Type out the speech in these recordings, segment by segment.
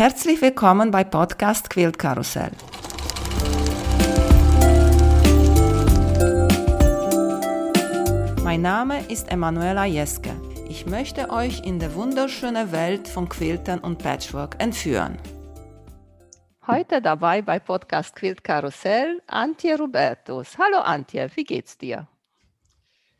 Herzlich willkommen bei Podcast Quilt Karussell. Mein Name ist Emanuela Jeske. Ich möchte euch in die wunderschöne Welt von Quiltern und Patchwork entführen. Heute dabei bei Podcast Quilt Karussell Antje Robertus. Hallo Antje, wie geht's dir?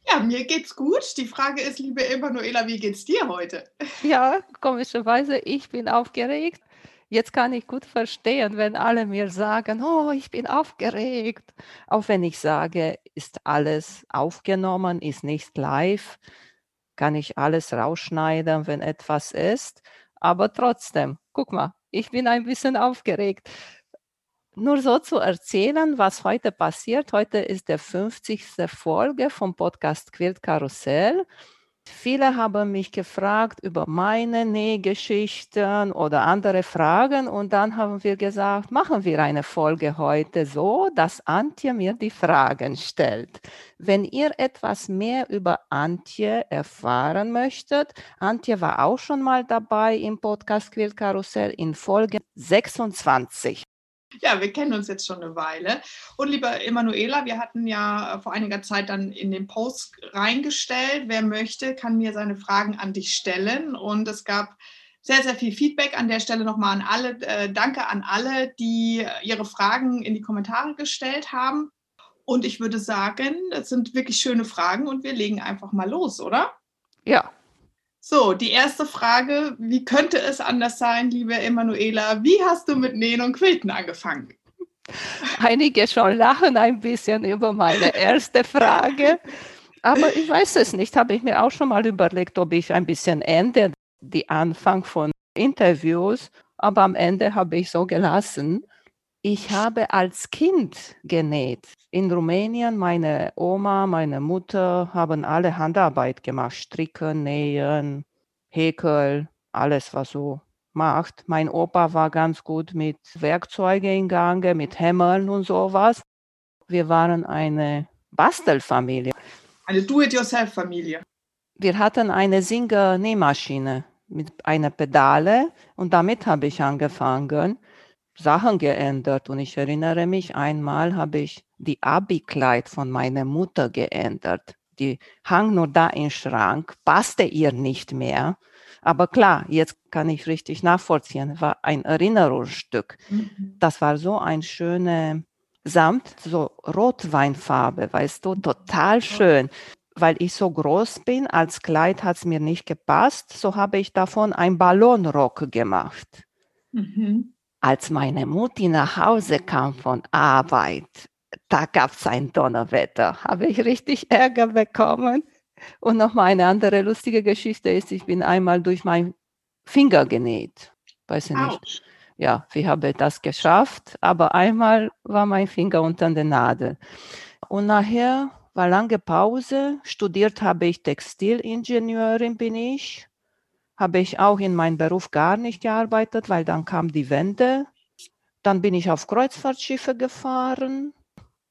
Ja, mir geht's gut. Die Frage ist, liebe Emanuela, wie geht's dir heute? Ja, komischerweise, ich bin aufgeregt. Jetzt kann ich gut verstehen, wenn alle mir sagen, oh, ich bin aufgeregt. Auch wenn ich sage, ist alles aufgenommen, ist nicht live, kann ich alles rausschneiden, wenn etwas ist. Aber trotzdem, guck mal, ich bin ein bisschen aufgeregt nur so zu erzählen, was heute passiert. Heute ist der 50. Folge vom Podcast Quilt Karussell. Viele haben mich gefragt über meine Nähgeschichten oder andere Fragen und dann haben wir gesagt, machen wir eine Folge heute so, dass Antje mir die Fragen stellt. Wenn ihr etwas mehr über Antje erfahren möchtet, Antje war auch schon mal dabei im Podcast Quilt Karussell in Folge 26. Ja, wir kennen uns jetzt schon eine Weile. Und lieber Emanuela, wir hatten ja äh, vor einiger Zeit dann in den Post reingestellt, wer möchte, kann mir seine Fragen an dich stellen. Und es gab sehr, sehr viel Feedback an der Stelle nochmal an alle. Äh, danke an alle, die äh, ihre Fragen in die Kommentare gestellt haben. Und ich würde sagen, das sind wirklich schöne Fragen und wir legen einfach mal los, oder? Ja, so, die erste Frage, wie könnte es anders sein, liebe Emanuela? Wie hast du mit Nähen und Quilten angefangen? Einige schon lachen ein bisschen über meine erste Frage, aber ich weiß es nicht. Habe ich mir auch schon mal überlegt, ob ich ein bisschen ändere, die Anfang von Interviews, aber am Ende habe ich so gelassen. Ich habe als Kind genäht. In Rumänien, meine Oma, meine Mutter haben alle Handarbeit gemacht. Stricken, Nähen, Häkel, alles, was so macht. Mein Opa war ganz gut mit Werkzeugen in Gange, mit Hämmern und sowas. Wir waren eine Bastelfamilie. Eine Do-it-yourself-Familie. Wir hatten eine Singer-Nähmaschine mit einer Pedale und damit habe ich angefangen. Sachen geändert und ich erinnere mich, einmal habe ich die Abi-Kleid von meiner Mutter geändert. Die hang nur da im Schrank, passte ihr nicht mehr. Aber klar, jetzt kann ich richtig nachvollziehen, war ein Erinnerungsstück. Mhm. Das war so ein schöner Samt, so Rotweinfarbe, weißt du, total schön. Weil ich so groß bin, als Kleid hat es mir nicht gepasst, so habe ich davon einen Ballonrock gemacht. Mhm. Als meine Mutti nach Hause kam von Arbeit, da gab es ein Donnerwetter, habe ich richtig Ärger bekommen. Und noch mal eine andere lustige Geschichte ist, ich bin einmal durch meinen Finger genäht. Weiß ich nicht. Ja, wie habe ich das geschafft? Aber einmal war mein Finger unter der Nadel. Und nachher war lange Pause. Studiert habe ich Textilingenieurin, bin ich habe ich auch in meinem Beruf gar nicht gearbeitet, weil dann kam die Wende. Dann bin ich auf Kreuzfahrtschiffe gefahren.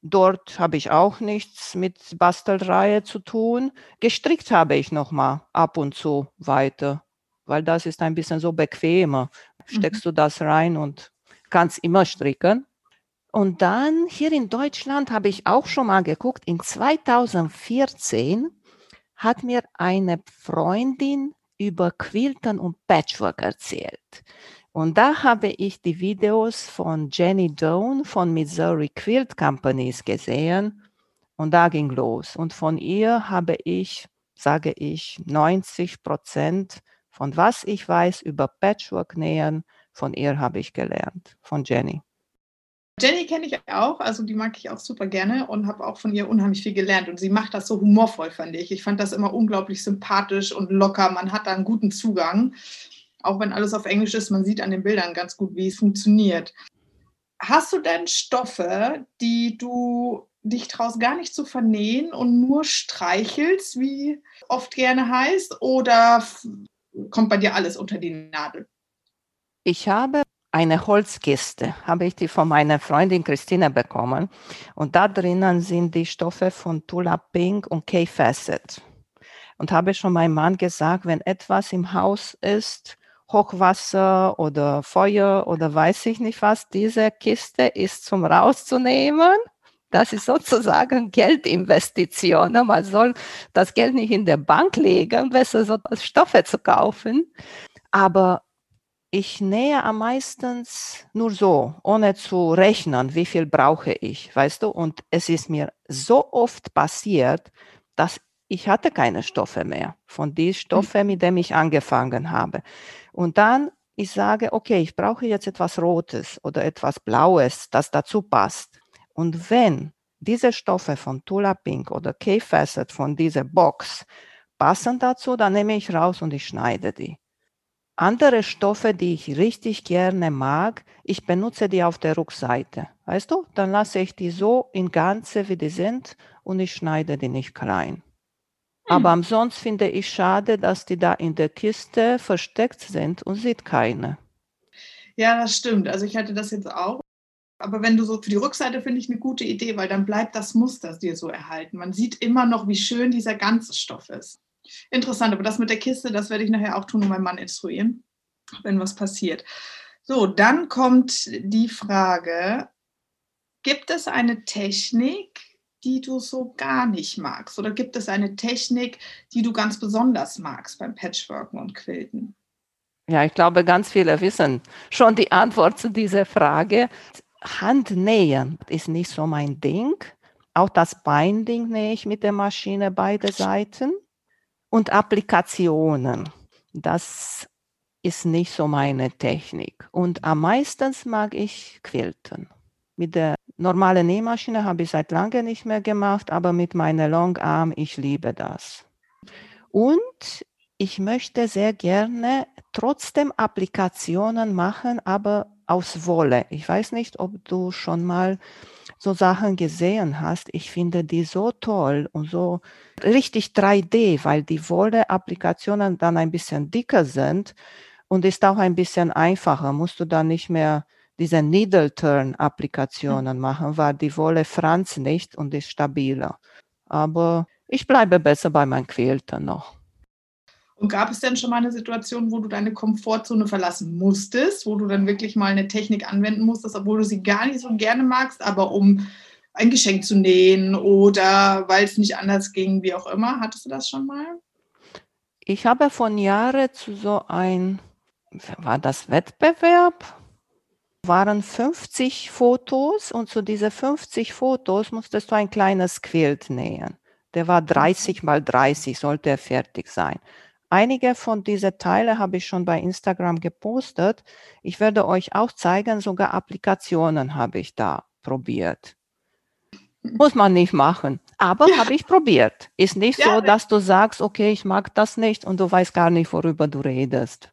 Dort habe ich auch nichts mit Bastelreihe zu tun. Gestrickt habe ich noch mal ab und zu weiter, weil das ist ein bisschen so bequemer. Steckst mhm. du das rein und kannst immer stricken. Und dann hier in Deutschland habe ich auch schon mal geguckt. In 2014 hat mir eine Freundin über Quiltern und Patchwork erzählt. Und da habe ich die Videos von Jenny Doan von Missouri Quilt Companies gesehen und da ging los. Und von ihr habe ich, sage ich, 90 Prozent von was ich weiß über Patchwork nähen, von ihr habe ich gelernt, von Jenny. Jenny kenne ich auch, also die mag ich auch super gerne und habe auch von ihr unheimlich viel gelernt. Und sie macht das so humorvoll, fand ich. Ich fand das immer unglaublich sympathisch und locker. Man hat da einen guten Zugang. Auch wenn alles auf Englisch ist, man sieht an den Bildern ganz gut, wie es funktioniert. Hast du denn Stoffe, die du dich traust gar nicht zu vernähen und nur streichelst, wie oft gerne heißt, oder kommt bei dir alles unter die Nadel? Ich habe eine Holzkiste, habe ich die von meiner Freundin Christine bekommen. Und da drinnen sind die Stoffe von Tula Pink und K-Facet. Und habe schon meinem Mann gesagt, wenn etwas im Haus ist, Hochwasser oder Feuer oder weiß ich nicht was. Diese Kiste ist zum rauszunehmen. Das ist sozusagen Geldinvestition. Man soll das Geld nicht in der Bank legen, besser so Stoffe zu kaufen. Aber ich nähe am meisten nur so, ohne zu rechnen, wie viel brauche ich, weißt du? Und es ist mir so oft passiert, dass ich hatte keine Stoffe mehr von den Stoffen, mit denen ich angefangen habe. Und dann ich sage, okay, ich brauche jetzt etwas Rotes oder etwas Blaues, das dazu passt. Und wenn diese Stoffe von Tula Pink oder K-Facet von dieser Box passen dazu, dann nehme ich raus und ich schneide die. Andere Stoffe, die ich richtig gerne mag, ich benutze die auf der Rückseite. Weißt du, dann lasse ich die so in Ganze, wie die sind und ich schneide die nicht klein. Aber hm. ansonsten finde ich schade, dass die da in der Kiste versteckt sind und sieht keine. Ja, das stimmt. Also ich hatte das jetzt auch. Aber wenn du so für die Rückseite finde ich eine gute Idee, weil dann bleibt das Muster dir so erhalten. Man sieht immer noch, wie schön dieser ganze Stoff ist. Interessant, aber das mit der Kiste, das werde ich nachher auch tun und meinen Mann instruieren, wenn was passiert. So, dann kommt die Frage, gibt es eine Technik, die du so gar nicht magst? Oder gibt es eine Technik, die du ganz besonders magst beim Patchworken und Quilten? Ja, ich glaube, ganz viele wissen schon die Antwort zu dieser Frage. Handnähen ist nicht so mein Ding. Auch das Binding nähe ich mit der Maschine beide Seiten. Und Applikationen, das ist nicht so meine Technik. Und am meisten mag ich Quilten. Mit der normalen Nähmaschine habe ich seit langem nicht mehr gemacht, aber mit meiner Longarm, ich liebe das. Und ich möchte sehr gerne trotzdem Applikationen machen, aber aus Wolle. Ich weiß nicht, ob du schon mal so Sachen gesehen hast. Ich finde die so toll und so richtig 3D, weil die Wolle-Applikationen dann ein bisschen dicker sind und ist auch ein bisschen einfacher. Musst du dann nicht mehr diese Needle-Turn-Applikationen mhm. machen, weil die Wolle franz nicht und ist stabiler. Aber ich bleibe besser bei meinen Quälten noch. Und gab es denn schon mal eine Situation, wo du deine Komfortzone verlassen musstest, wo du dann wirklich mal eine Technik anwenden musstest, obwohl du sie gar nicht so gerne magst, aber um ein Geschenk zu nähen oder weil es nicht anders ging, wie auch immer? Hattest du das schon mal? Ich habe von Jahren zu so ein, war das Wettbewerb? waren 50 Fotos und zu diesen 50 Fotos musstest du ein kleines Quilt nähen. Der war 30 mal 30, sollte er fertig sein. Einige von diesen Teilen habe ich schon bei Instagram gepostet. Ich werde euch auch zeigen, sogar Applikationen habe ich da probiert. Muss man nicht machen, aber ja. habe ich probiert. Ist nicht ja, so, dass du sagst, okay, ich mag das nicht und du weißt gar nicht, worüber du redest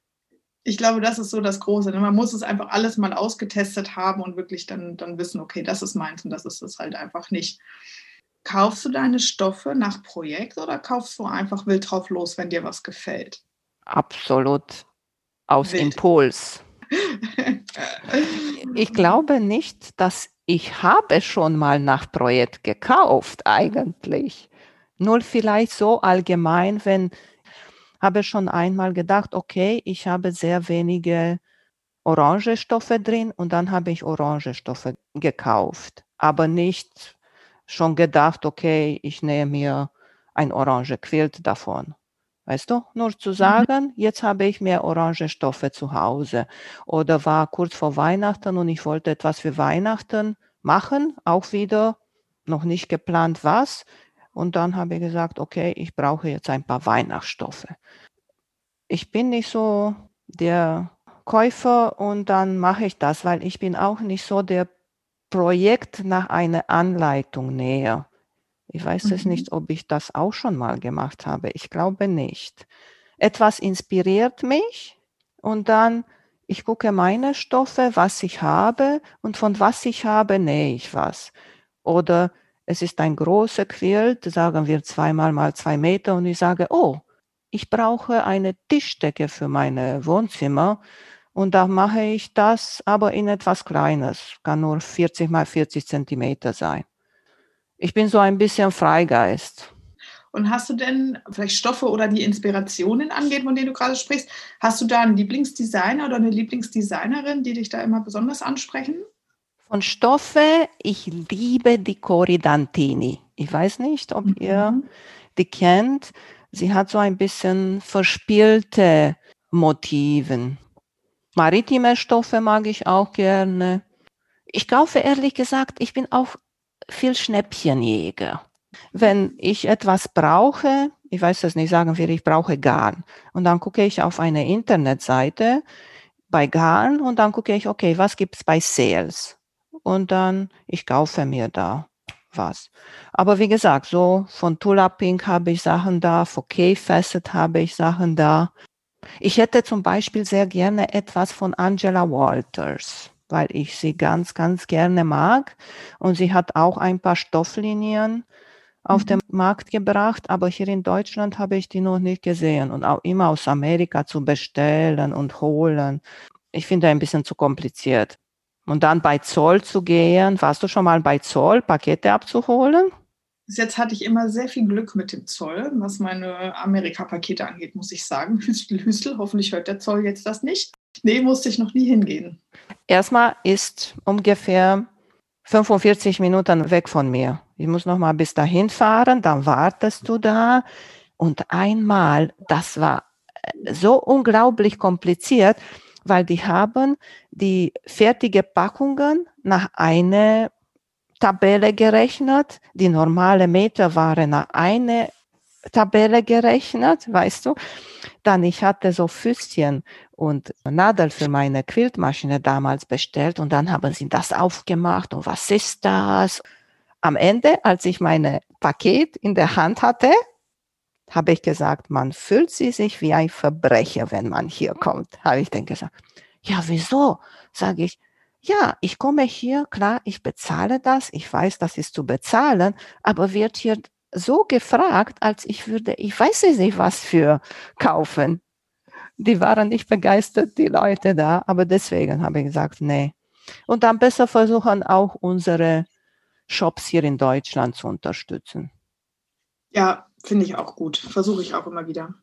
ich glaube, das ist so das Große. Ne? Man muss es einfach alles mal ausgetestet haben und wirklich dann, dann wissen, okay, das ist meins und das ist es halt einfach nicht. Kaufst du deine Stoffe nach Projekt oder kaufst du einfach wild drauf los, wenn dir was gefällt? Absolut aus wild. Impuls. ich glaube nicht, dass ich habe schon mal nach Projekt gekauft eigentlich. Nur vielleicht so allgemein, wenn habe schon einmal gedacht, okay, ich habe sehr wenige orange Stoffe drin und dann habe ich orange Stoffe gekauft, aber nicht schon gedacht, okay, ich nehme mir ein orange Quilt davon. Weißt du, nur zu mhm. sagen, jetzt habe ich mehr orange Stoffe zu Hause oder war kurz vor Weihnachten und ich wollte etwas für Weihnachten machen, auch wieder noch nicht geplant was. Und dann habe ich gesagt, okay, ich brauche jetzt ein paar Weihnachtsstoffe. Ich bin nicht so der Käufer und dann mache ich das, weil ich bin auch nicht so der Projekt nach einer Anleitung näher. Ich weiß mhm. es nicht, ob ich das auch schon mal gemacht habe. Ich glaube nicht. Etwas inspiriert mich und dann ich gucke meine Stoffe, was ich habe und von was ich habe nähe ich was. Oder es ist ein großer Quilt, sagen wir zweimal mal zwei Meter und ich sage, oh, ich brauche eine Tischdecke für mein Wohnzimmer und da mache ich das aber in etwas Kleines, kann nur 40 mal 40 Zentimeter sein. Ich bin so ein bisschen Freigeist. Und hast du denn vielleicht Stoffe oder die Inspirationen angeht, von denen du gerade sprichst, hast du da einen Lieblingsdesigner oder eine Lieblingsdesignerin, die dich da immer besonders ansprechen? Von Stoffe, ich liebe die Cori Dantini. Ich weiß nicht, ob mhm. ihr die kennt. Sie hat so ein bisschen verspielte Motiven. Maritime Stoffe mag ich auch gerne. Ich kaufe ehrlich gesagt, ich bin auch viel Schnäppchenjäger. Wenn ich etwas brauche, ich weiß das nicht, sagen wir, ich brauche Garn. Und dann gucke ich auf eine Internetseite bei Garn und dann gucke ich, okay, was gibt es bei Sales? Und dann, ich kaufe mir da was. Aber wie gesagt, so von Tula Pink habe ich Sachen da, von K-Facet habe ich Sachen da. Ich hätte zum Beispiel sehr gerne etwas von Angela Walters, weil ich sie ganz, ganz gerne mag. Und sie hat auch ein paar Stofflinien auf mhm. den Markt gebracht, aber hier in Deutschland habe ich die noch nicht gesehen und auch immer aus Amerika zu bestellen und holen. Ich finde ein bisschen zu kompliziert. Und dann bei Zoll zu gehen, warst du schon mal bei Zoll, Pakete abzuholen? Bis jetzt hatte ich immer sehr viel Glück mit dem Zoll, was meine Amerika-Pakete angeht, muss ich sagen. Hüstel, Hüstel, hoffentlich hört der Zoll jetzt das nicht. Nee, musste ich noch nie hingehen. Erstmal ist ungefähr 45 Minuten weg von mir. Ich muss noch mal bis dahin fahren, dann wartest du da. Und einmal, das war äh, so unglaublich kompliziert, weil die haben die fertige Packungen nach einer Tabelle gerechnet, die normale Meterware nach einer Tabelle gerechnet, weißt du. Dann ich hatte so Füßchen und Nadel für meine Quiltmaschine damals bestellt und dann haben sie das aufgemacht und was ist das? Am Ende, als ich meine Paket in der Hand hatte, habe ich gesagt, man fühlt sich wie ein Verbrecher, wenn man hier kommt. Habe ich dann gesagt, ja, wieso? Sage ich, ja, ich komme hier, klar, ich bezahle das, ich weiß, das ist zu bezahlen, aber wird hier so gefragt, als ich würde, ich weiß nicht, was für kaufen. Die waren nicht begeistert, die Leute da, aber deswegen habe ich gesagt, nee. Und dann besser versuchen, auch unsere Shops hier in Deutschland zu unterstützen. Ja, finde ich auch gut. Versuche ich auch immer wieder.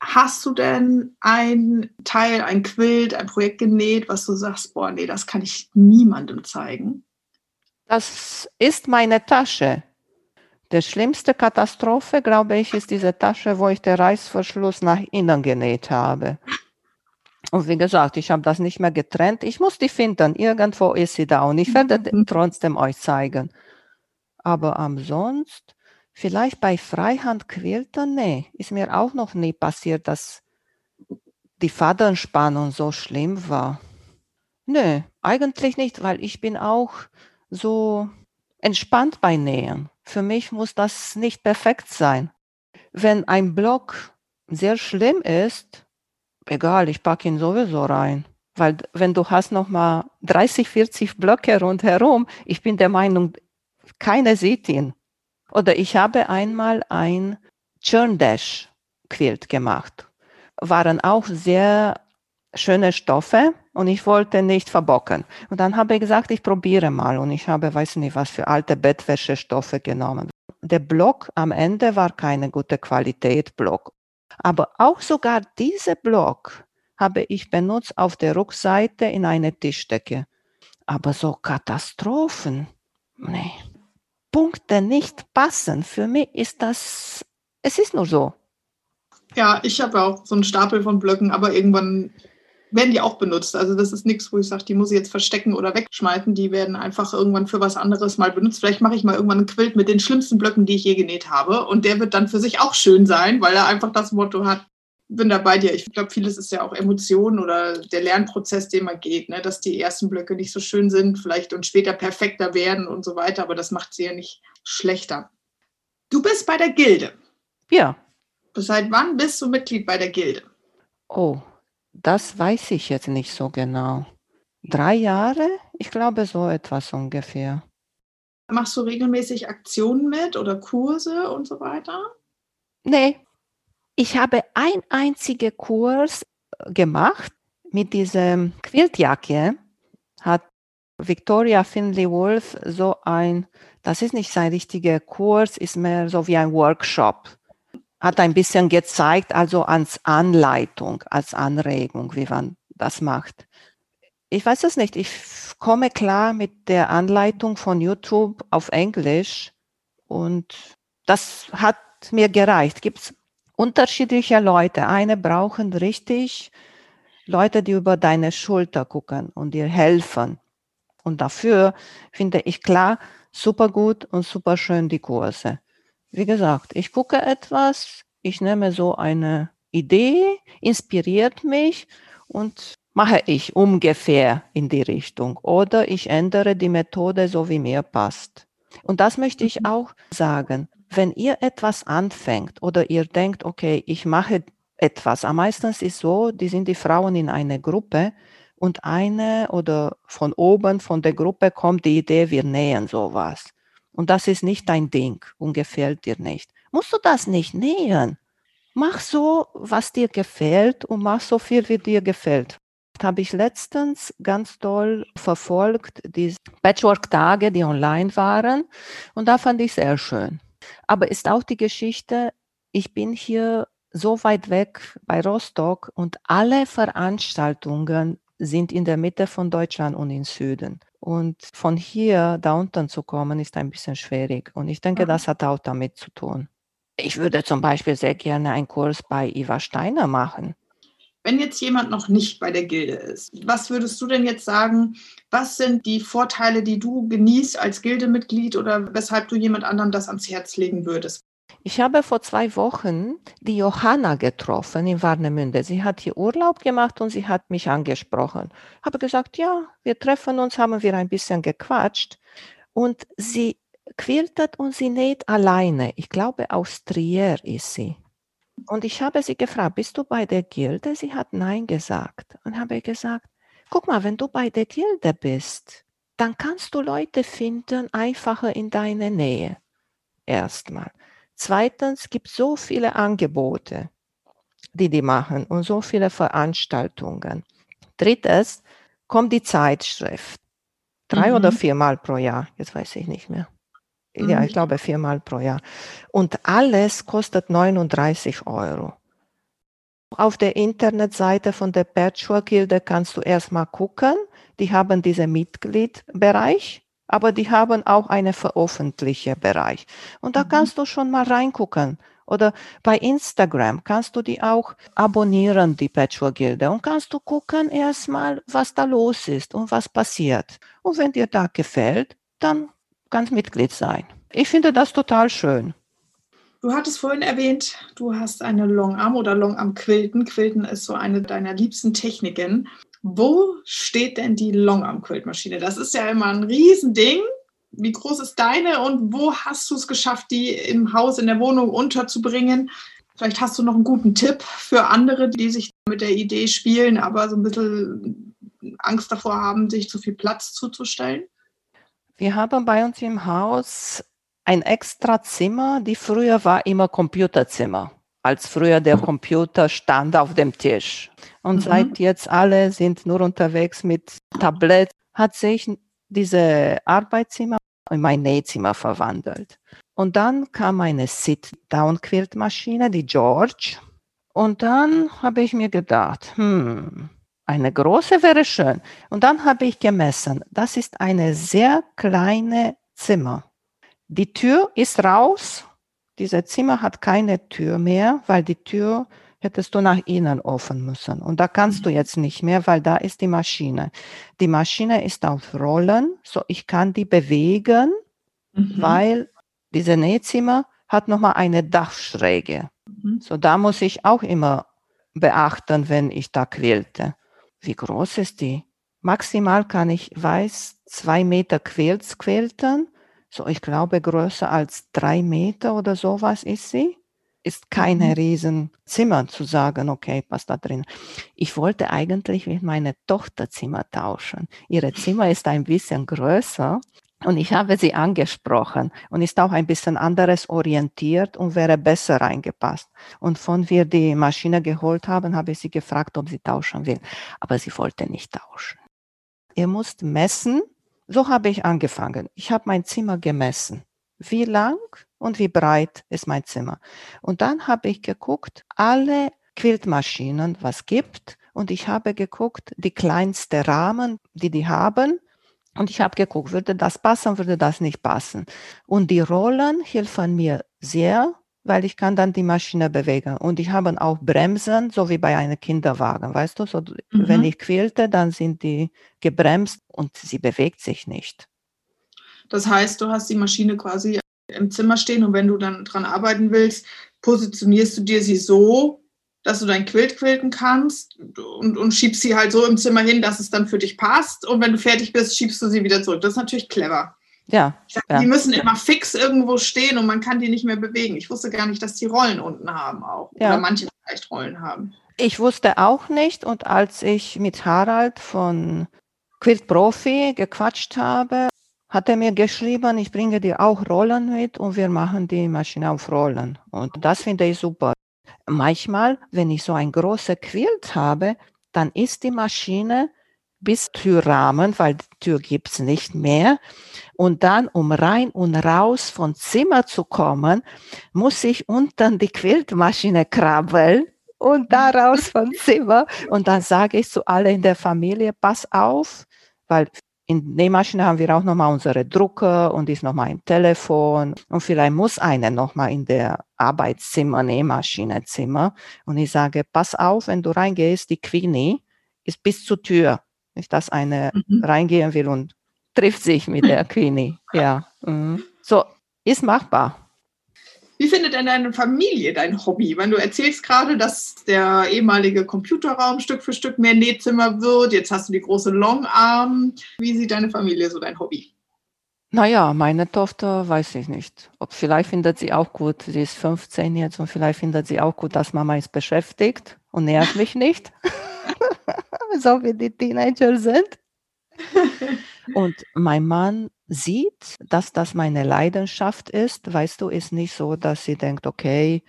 Hast du denn ein Teil, ein Quilt, ein Projekt genäht, was du sagst, boah, nee, das kann ich niemandem zeigen? Das ist meine Tasche. Die schlimmste Katastrophe, glaube ich, ist diese Tasche, wo ich den Reißverschluss nach innen genäht habe. Und wie gesagt, ich habe das nicht mehr getrennt. Ich muss die finden. Irgendwo ist sie da und ich werde mhm. trotzdem euch zeigen. Aber ansonsten Vielleicht bei Freihandquiltern, nee, ist mir auch noch nie passiert, dass die Fadenspannung so schlimm war. Nö, eigentlich nicht, weil ich bin auch so entspannt bei Nähen. Für mich muss das nicht perfekt sein. Wenn ein Block sehr schlimm ist, egal, ich packe ihn sowieso rein. Weil wenn du hast noch mal 30, 40 Blöcke rundherum, ich bin der Meinung, keiner sieht ihn. Oder ich habe einmal ein Churn Dash Quilt gemacht. Waren auch sehr schöne Stoffe und ich wollte nicht verbocken. Und dann habe ich gesagt, ich probiere mal und ich habe, weiß nicht, was für alte Bettwäschestoffe genommen. Der Block am Ende war keine gute Qualität Block. Aber auch sogar diese Block habe ich benutzt auf der Rückseite in eine Tischdecke. Aber so Katastrophen, nee. Punkte nicht passen. Für mich ist das, es ist nur so. Ja, ich habe auch so einen Stapel von Blöcken, aber irgendwann werden die auch benutzt. Also das ist nichts, wo ich sage, die muss ich jetzt verstecken oder wegschmeißen. Die werden einfach irgendwann für was anderes mal benutzt. Vielleicht mache ich mal irgendwann einen Quilt mit den schlimmsten Blöcken, die ich je genäht habe. Und der wird dann für sich auch schön sein, weil er einfach das Motto hat, bin da bei dir. Ich glaube, vieles ist ja auch Emotionen oder der Lernprozess, den man geht, ne? dass die ersten Blöcke nicht so schön sind, vielleicht und später perfekter werden und so weiter, aber das macht sie ja nicht schlechter. Du bist bei der Gilde. Ja. Seit wann bist du Mitglied bei der Gilde? Oh, das weiß ich jetzt nicht so genau. Drei Jahre? Ich glaube so etwas ungefähr. Machst du regelmäßig Aktionen mit oder Kurse und so weiter? Nee, ich habe ein einziger Kurs äh, gemacht mit dieser Quiltjacke. Hat Victoria Finley Wolf so ein, das ist nicht sein richtiger Kurs, ist mehr so wie ein Workshop. Hat ein bisschen gezeigt, also als Anleitung, als Anregung, wie man das macht. Ich weiß es nicht, ich komme klar mit der Anleitung von YouTube auf Englisch und das hat mir gereicht. Gibt es unterschiedliche Leute. Eine brauchen richtig Leute, die über deine Schulter gucken und dir helfen. Und dafür finde ich klar, super gut und super schön die Kurse. Wie gesagt, ich gucke etwas, ich nehme so eine Idee, inspiriert mich und mache ich ungefähr in die Richtung. Oder ich ändere die Methode so, wie mir passt. Und das möchte ich mhm. auch sagen. Wenn ihr etwas anfängt oder ihr denkt, okay, ich mache etwas, am meisten ist so, die sind die Frauen in einer Gruppe und eine oder von oben von der Gruppe kommt die Idee, wir nähen sowas. Und das ist nicht dein Ding und gefällt dir nicht. Musst du das nicht nähen. Mach so, was dir gefällt und mach so viel, wie dir gefällt. Habe ich letztens ganz toll verfolgt, die Patchwork-Tage, die online waren. Und da fand ich sehr schön. Aber ist auch die Geschichte, ich bin hier so weit weg bei Rostock und alle Veranstaltungen sind in der Mitte von Deutschland und im Süden. Und von hier da unten zu kommen, ist ein bisschen schwierig. Und ich denke, mhm. das hat auch damit zu tun. Ich würde zum Beispiel sehr gerne einen Kurs bei Iva Steiner machen. Wenn jetzt jemand noch nicht bei der Gilde ist, was würdest du denn jetzt sagen, was sind die Vorteile, die du genießt als Gildemitglied oder weshalb du jemand anderem das ans Herz legen würdest? Ich habe vor zwei Wochen die Johanna getroffen in Warnemünde. Sie hat hier Urlaub gemacht und sie hat mich angesprochen. Habe gesagt, ja, wir treffen uns, haben wir ein bisschen gequatscht. Und sie quiltet und sie näht alleine. Ich glaube, aus Trier ist sie. Und ich habe sie gefragt, bist du bei der Gilde? Sie hat Nein gesagt. Und habe gesagt, guck mal, wenn du bei der Gilde bist, dann kannst du Leute finden, einfacher in deine Nähe. Erstmal. Zweitens gibt es so viele Angebote, die die machen und so viele Veranstaltungen. Drittens kommt die Zeitschrift. Drei mhm. oder viermal pro Jahr, jetzt weiß ich nicht mehr. Mhm. Ja, ich glaube viermal pro Jahr. Und alles kostet 39 Euro. Auf der Internetseite von der Patchwork Gilde kannst du erstmal gucken. Die haben diesen Mitgliedbereich aber die haben auch einen veröffentlichten Bereich. Und da mhm. kannst du schon mal reingucken. Oder bei Instagram kannst du die auch abonnieren, die Patchwork-Gilde, und kannst du gucken erstmal, was da los ist und was passiert. Und wenn dir da gefällt, dann kannst Mitglied sein. Ich finde das total schön. Du hattest vorhin erwähnt, du hast eine Longarm oder Longarm Quilten. Quilten ist so eine deiner liebsten Techniken. Wo steht denn die Longarm-Quiltmaschine? Das ist ja immer ein Riesending. Wie groß ist deine und wo hast du es geschafft, die im Haus, in der Wohnung unterzubringen? Vielleicht hast du noch einen guten Tipp für andere, die sich mit der Idee spielen, aber so ein bisschen Angst davor haben, sich zu viel Platz zuzustellen? Wir haben bei uns im Haus ein extra Zimmer, die früher war immer Computerzimmer als früher der Computer stand auf dem Tisch. Und mhm. seit jetzt alle sind nur unterwegs mit Tablet, hat sich diese Arbeitszimmer in mein Nähzimmer verwandelt. Und dann kam eine Sit-Down-Quiltmaschine, die George. Und dann habe ich mir gedacht, hm, eine große wäre schön. Und dann habe ich gemessen, das ist eine sehr kleine Zimmer. Die Tür ist raus dieses Zimmer hat keine Tür mehr, weil die Tür hättest du nach innen offen müssen. Und da kannst du jetzt nicht mehr, weil da ist die Maschine. Die Maschine ist auf Rollen, so ich kann die bewegen, mhm. weil diese Nähzimmer hat nochmal eine Dachschräge. Mhm. So da muss ich auch immer beachten, wenn ich da quälte. Wie groß ist die? Maximal kann ich, weiß, zwei Meter Quilts quälten so ich glaube größer als drei Meter oder sowas ist sie. Ist keine mhm. Riesenzimmer zu sagen, okay, was da drin. Ich wollte eigentlich mit meiner Tochter Zimmer tauschen. Ihre Zimmer ist ein bisschen größer und ich habe sie angesprochen und ist auch ein bisschen anderes orientiert und wäre besser reingepasst. Und von wir die Maschine geholt haben, habe ich sie gefragt, ob sie tauschen will. Aber sie wollte nicht tauschen. Ihr müsst messen, so habe ich angefangen. Ich habe mein Zimmer gemessen. Wie lang und wie breit ist mein Zimmer? Und dann habe ich geguckt, alle Quiltmaschinen, was gibt. Und ich habe geguckt, die kleinste Rahmen, die die haben. Und ich habe geguckt, würde das passen, würde das nicht passen. Und die Rollen helfen mir sehr, weil ich kann dann die Maschine bewegen. Und ich habe auch Bremsen, so wie bei einem Kinderwagen, weißt du? So, mhm. Wenn ich quälte, dann sind die gebremst und sie bewegt sich nicht. Das heißt, du hast die Maschine quasi im Zimmer stehen und wenn du dann dran arbeiten willst, positionierst du dir sie so, dass du dein Quilt quilten kannst und, und schiebst sie halt so im Zimmer hin, dass es dann für dich passt. Und wenn du fertig bist, schiebst du sie wieder zurück. Das ist natürlich clever. Ja, sag, ja. Die müssen immer fix irgendwo stehen und man kann die nicht mehr bewegen. Ich wusste gar nicht, dass die Rollen unten haben auch. Ja. Oder manche vielleicht Rollen haben. Ich wusste auch nicht. Und als ich mit Harald von Quilt Profi gequatscht habe, hat er mir geschrieben, ich bringe dir auch Rollen mit und wir machen die Maschine auf Rollen. Und das finde ich super. Manchmal, wenn ich so ein großes Quilt habe, dann ist die Maschine bis Türrahmen, weil die Tür gibt's nicht mehr. Und dann, um rein und raus von Zimmer zu kommen, muss ich unten die Quiltmaschine krabbeln und da raus vom Zimmer. Und dann sage ich zu alle in der Familie, pass auf, weil in Nähmaschine haben wir auch nochmal unsere Drucker und ist nochmal im Telefon und vielleicht muss einer nochmal in der Arbeitszimmer, Nähmaschinezimmer. Und ich sage, pass auf, wenn du reingehst, die Queenie ist bis zur Tür. Nicht, dass eine mhm. reingehen will und trifft sich mit der Queenie. Ja. Mhm. So, ist machbar. Wie findet denn deine Familie dein Hobby? Wenn du erzählst gerade, dass der ehemalige Computerraum Stück für Stück mehr Nähzimmer wird, jetzt hast du die große Longarm. Wie sieht deine Familie so dein Hobby? Naja, meine Tochter weiß ich nicht. Ob vielleicht findet sie auch gut, sie ist 15 jetzt und vielleicht findet sie auch gut, dass Mama ist beschäftigt und nährt mich nicht. so wie die Teenager sind. Und mein Mann sieht, dass das meine Leidenschaft ist. Weißt du, ist nicht so, dass sie denkt, okay,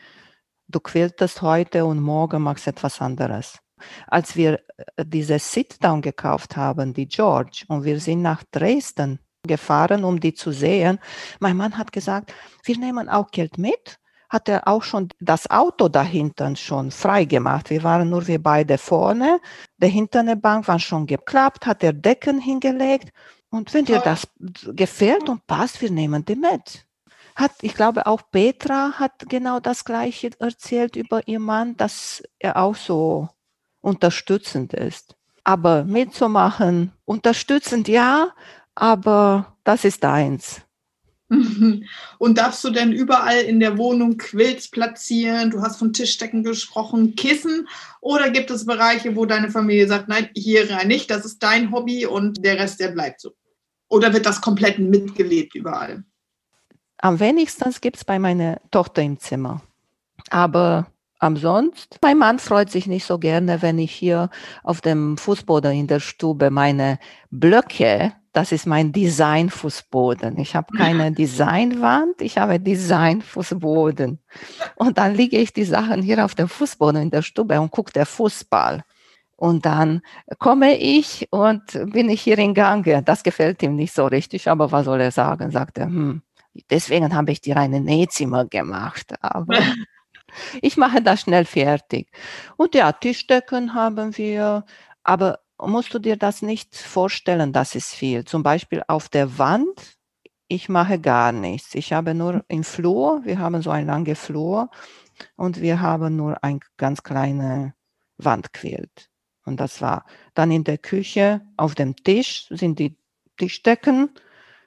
du quältest heute und morgen machst etwas anderes. Als wir äh, diese Sit-Down gekauft haben, die George, und wir sind nach Dresden gefahren, um die zu sehen, mein Mann hat gesagt, wir nehmen auch Geld mit hat er auch schon das Auto dahinter schon frei gemacht. Wir waren nur wir beide vorne. Der hinterne Bank war schon geklappt, hat er Decken hingelegt. Und wenn dir das gefällt und passt, wir nehmen die mit. Hat, ich glaube, auch Petra hat genau das Gleiche erzählt über ihr Mann, dass er auch so unterstützend ist. Aber mitzumachen, unterstützend ja, aber das ist eins. Und darfst du denn überall in der Wohnung Quilts platzieren? Du hast von Tischdecken gesprochen, Kissen. Oder gibt es Bereiche, wo deine Familie sagt, nein, hier rein nicht, das ist dein Hobby und der Rest, der bleibt so? Oder wird das komplett mitgelebt überall? Am wenigsten gibt es bei meiner Tochter im Zimmer. Aber Ansonsten, mein Mann freut sich nicht so gerne, wenn ich hier auf dem Fußboden in der Stube meine Blöcke das ist mein Designfußboden. Ich habe keine Designwand, ich habe Designfußboden. Und dann liege ich die Sachen hier auf dem Fußboden in der Stube und gucke der Fußball. Und dann komme ich und bin ich hier in Gange. Das gefällt ihm nicht so richtig, aber was soll er sagen? Sagt er, hm, deswegen habe ich dir ein Nähzimmer gemacht. Aber ich mache das schnell fertig. Und ja, Tischdecken haben wir, aber musst du dir das nicht vorstellen, das ist viel. Zum Beispiel auf der Wand, ich mache gar nichts. Ich habe nur im Flur, wir haben so ein lange Flur und wir haben nur ein ganz kleine Wand quält. Und das war dann in der Küche auf dem Tisch sind die Tischdecken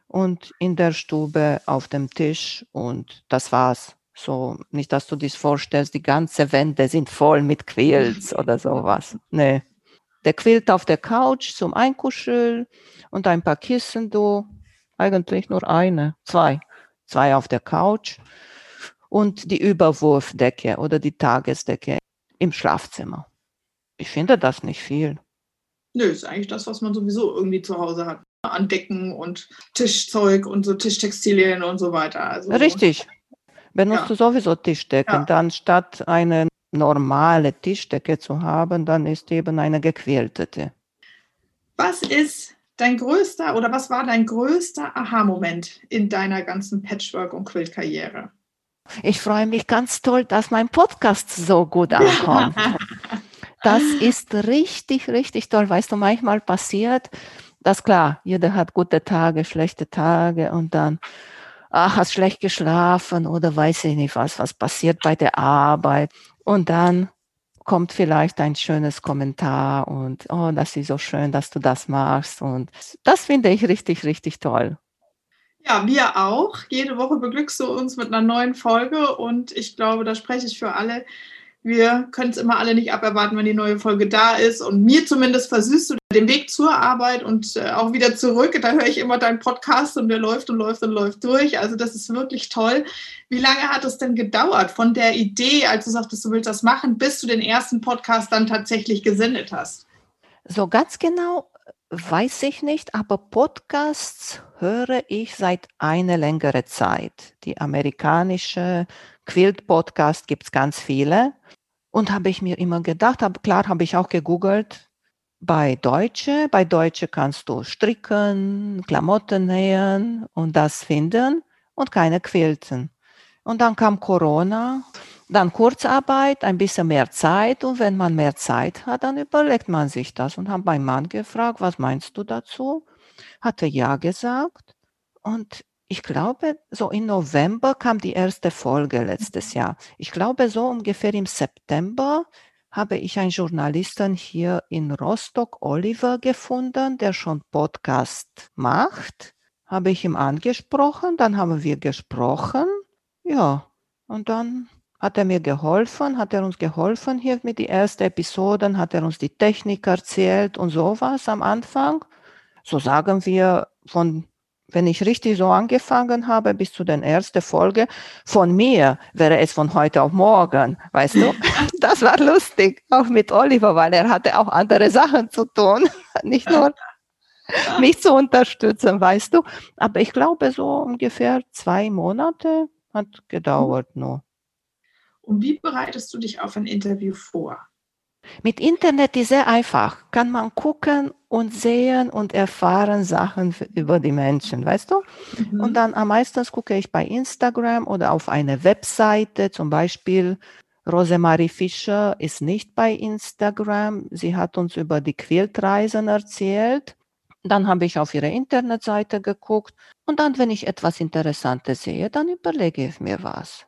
und in der Stube auf dem Tisch und das war's. So, nicht, dass du dich vorstellst, die ganze Wände sind voll mit Quills oder sowas. Nee, der quillt auf der Couch zum Einkuscheln und ein paar Kissen, du, eigentlich nur eine, zwei, zwei auf der Couch und die Überwurfdecke oder die Tagesdecke im Schlafzimmer. Ich finde das nicht viel. Nö, ist eigentlich das, was man sowieso irgendwie zu Hause hat. An Decken und Tischzeug und so Tischtextilien und so weiter. Also, Richtig. Benutzt ja. du sowieso Tischdecken, ja. dann statt eine normale Tischdecke zu haben, dann ist eben eine gequältete. Was ist dein größter oder was war dein größter Aha-Moment in deiner ganzen Patchwork- und Quilt-Karriere? Ich freue mich ganz toll, dass mein Podcast so gut ankommt. Das ist richtig, richtig toll. Weißt du, manchmal passiert, das klar, jeder hat gute Tage, schlechte Tage und dann, ach, hast schlecht geschlafen oder weiß ich nicht was, was passiert bei der Arbeit. Und dann kommt vielleicht ein schönes Kommentar und, oh, das ist so schön, dass du das machst. Und das finde ich richtig, richtig toll. Ja, wir auch. Jede Woche beglückst du uns mit einer neuen Folge und ich glaube, da spreche ich für alle. Wir können es immer alle nicht aberwarten, wenn die neue Folge da ist. Und mir zumindest versüßt du den Weg zur Arbeit und äh, auch wieder zurück. Da höre ich immer deinen Podcast und der läuft und läuft und läuft durch. Also das ist wirklich toll. Wie lange hat es denn gedauert von der Idee, als du sagtest, du willst das machen, bis du den ersten Podcast dann tatsächlich gesendet hast? So ganz genau weiß ich nicht, aber Podcasts höre ich seit einer längeren Zeit. Die amerikanische Quilt-Podcast gibt es ganz viele. Und habe ich mir immer gedacht, hab, klar habe ich auch gegoogelt, bei Deutsche, bei Deutsche kannst du stricken, Klamotten nähen und das finden und keine Quilten. Und dann kam Corona, dann Kurzarbeit, ein bisschen mehr Zeit und wenn man mehr Zeit hat, dann überlegt man sich das und habe meinen Mann gefragt, was meinst du dazu? Hat er ja gesagt und ich glaube, so im November kam die erste Folge letztes Jahr. Ich glaube, so ungefähr im September habe ich einen Journalisten hier in Rostock, Oliver, gefunden, der schon Podcast macht. Habe ich ihm angesprochen, dann haben wir gesprochen. Ja, und dann hat er mir geholfen, hat er uns geholfen hier mit den ersten Episoden, hat er uns die Technik erzählt und sowas am Anfang. So sagen wir von wenn ich richtig so angefangen habe, bis zu den ersten Folge, von mir wäre es von heute auf morgen, weißt du? Das war lustig, auch mit Oliver, weil er hatte auch andere Sachen zu tun, nicht nur mich zu unterstützen, weißt du? Aber ich glaube, so ungefähr zwei Monate hat gedauert nur. Und wie bereitest du dich auf ein Interview vor? Mit Internet ist sehr einfach. Kann man gucken und sehen und erfahren Sachen über die Menschen, weißt du? Mhm. Und dann am meisten gucke ich bei Instagram oder auf eine Webseite, zum Beispiel Rosemarie Fischer ist nicht bei Instagram. Sie hat uns über die Quiltreisen erzählt. Dann habe ich auf ihre Internetseite geguckt und dann, wenn ich etwas Interessantes sehe, dann überlege ich mir was.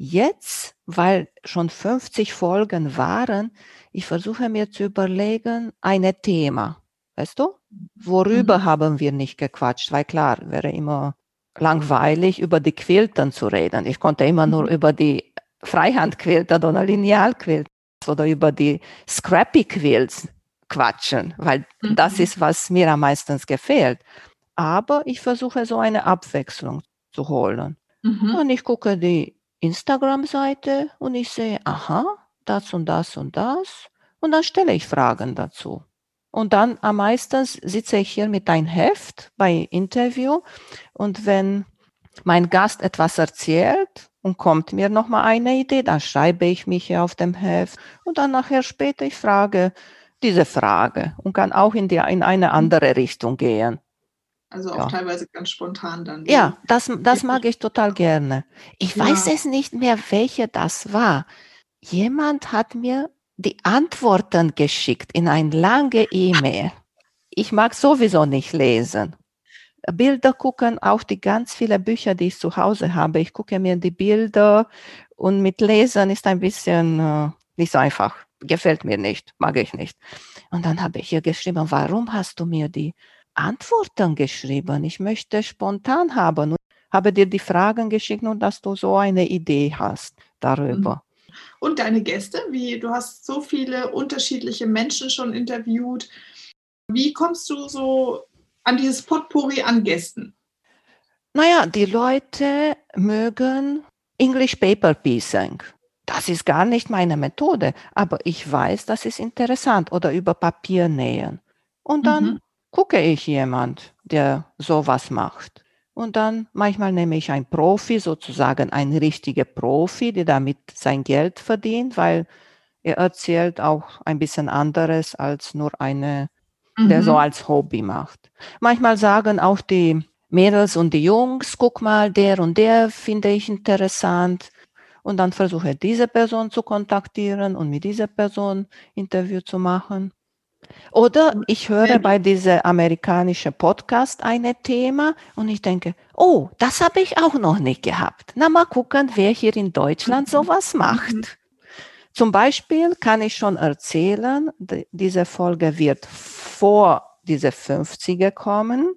Jetzt, weil schon 50 Folgen waren, ich versuche mir zu überlegen, ein Thema, weißt du? Worüber mhm. haben wir nicht gequatscht? Weil klar, wäre immer langweilig, über die Quilten zu reden. Ich konnte immer nur mhm. über die Freihandquilter oder Linealquilter oder über die Scrappy Quilts quatschen, weil mhm. das ist, was mir am meisten gefällt. Aber ich versuche so eine Abwechslung zu holen. Mhm. Und ich gucke die Instagram-Seite und ich sehe, aha, das und das und das. Und dann stelle ich Fragen dazu. Und dann am meisten sitze ich hier mit einem Heft bei Interview und wenn mein Gast etwas erzählt und kommt mir nochmal eine Idee, dann schreibe ich mich hier auf dem Heft und dann nachher später ich frage diese Frage und kann auch in, die, in eine andere Richtung gehen. Also auch ja. teilweise ganz spontan dann. Ja, das, das mag ich total gerne. Ich ja. weiß es nicht mehr, welche das war. Jemand hat mir die Antworten geschickt in eine lange E-Mail. Ich mag sowieso nicht lesen. Bilder gucken, auch die ganz viele Bücher, die ich zu Hause habe. Ich gucke mir die Bilder und mit Lesen ist ein bisschen äh, nicht so einfach. Gefällt mir nicht, mag ich nicht. Und dann habe ich ihr geschrieben, warum hast du mir die Antworten geschrieben. Ich möchte spontan haben und habe dir die Fragen geschickt und dass du so eine Idee hast darüber. Mhm. Und deine Gäste, wie du hast so viele unterschiedliche Menschen schon interviewt. Wie kommst du so an dieses Potpourri an Gästen? Naja, die Leute mögen English Paper Piecing. Das ist gar nicht meine Methode, aber ich weiß, das ist interessant oder über Papier nähen. Und dann mhm gucke ich jemand, der sowas macht. Und dann manchmal nehme ich einen Profi, sozusagen ein richtiger Profi, der damit sein Geld verdient, weil er erzählt auch ein bisschen anderes als nur eine mhm. der so als Hobby macht. Manchmal sagen auch die Mädels und die Jungs, guck mal, der und der finde ich interessant. Und dann versuche diese Person zu kontaktieren und mit dieser Person Interview zu machen. Oder ich höre bei diesem amerikanischen Podcast ein Thema und ich denke, oh, das habe ich auch noch nicht gehabt. Na, mal gucken, wer hier in Deutschland sowas macht. Zum Beispiel kann ich schon erzählen, diese Folge wird vor diese 50er kommen.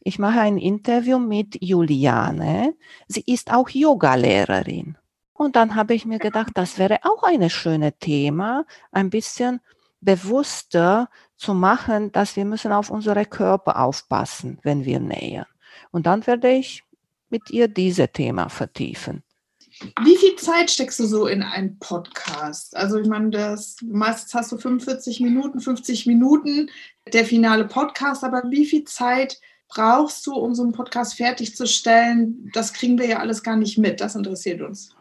Ich mache ein Interview mit Juliane. Sie ist auch Yogalehrerin. Und dann habe ich mir gedacht, das wäre auch ein schönes Thema, ein bisschen bewusster zu machen, dass wir müssen auf unsere Körper aufpassen, wenn wir nähen. Und dann werde ich mit ihr dieses Thema vertiefen. Wie viel Zeit steckst du so in einen Podcast? Also ich meine, das meistens hast du 45 Minuten, 50 Minuten der finale Podcast, aber wie viel Zeit brauchst du, um so einen Podcast fertigzustellen? Das kriegen wir ja alles gar nicht mit. Das interessiert uns.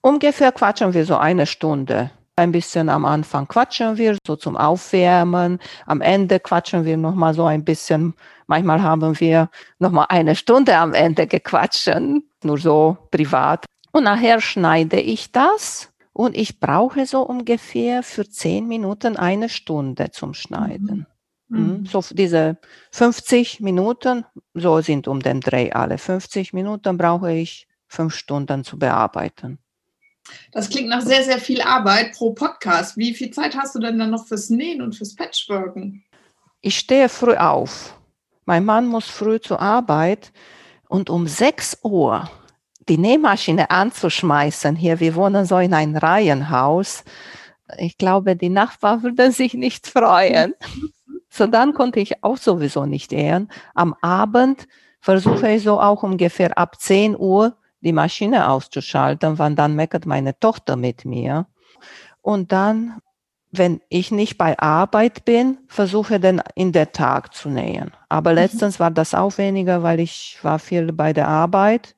Ungefähr quatschen wir so eine Stunde. Ein bisschen am Anfang quatschen wir so zum Aufwärmen. Am Ende quatschen wir noch mal so ein bisschen. Manchmal haben wir noch mal eine Stunde am Ende gequatscht, nur so privat. Und nachher schneide ich das und ich brauche so ungefähr für zehn Minuten eine Stunde zum Schneiden. Mhm. mhm. So diese 50 Minuten, so sind um den Dreh alle. 50 Minuten brauche ich fünf Stunden zu bearbeiten. Das klingt nach sehr, sehr viel Arbeit pro Podcast. Wie viel Zeit hast du denn dann noch fürs Nähen und fürs Patchworken? Ich stehe früh auf. Mein Mann muss früh zur Arbeit und um 6 Uhr die Nähmaschine anzuschmeißen. Hier, wir wohnen so in einem Reihenhaus. Ich glaube, die Nachbarn würden sich nicht freuen. So dann konnte ich auch sowieso nicht ehren. Am Abend versuche ich so auch ungefähr ab 10 Uhr die Maschine auszuschalten, wann dann meckert meine Tochter mit mir. Und dann, wenn ich nicht bei Arbeit bin, versuche dann in der Tag zu nähen. Aber mhm. letztens war das auch weniger, weil ich war viel bei der Arbeit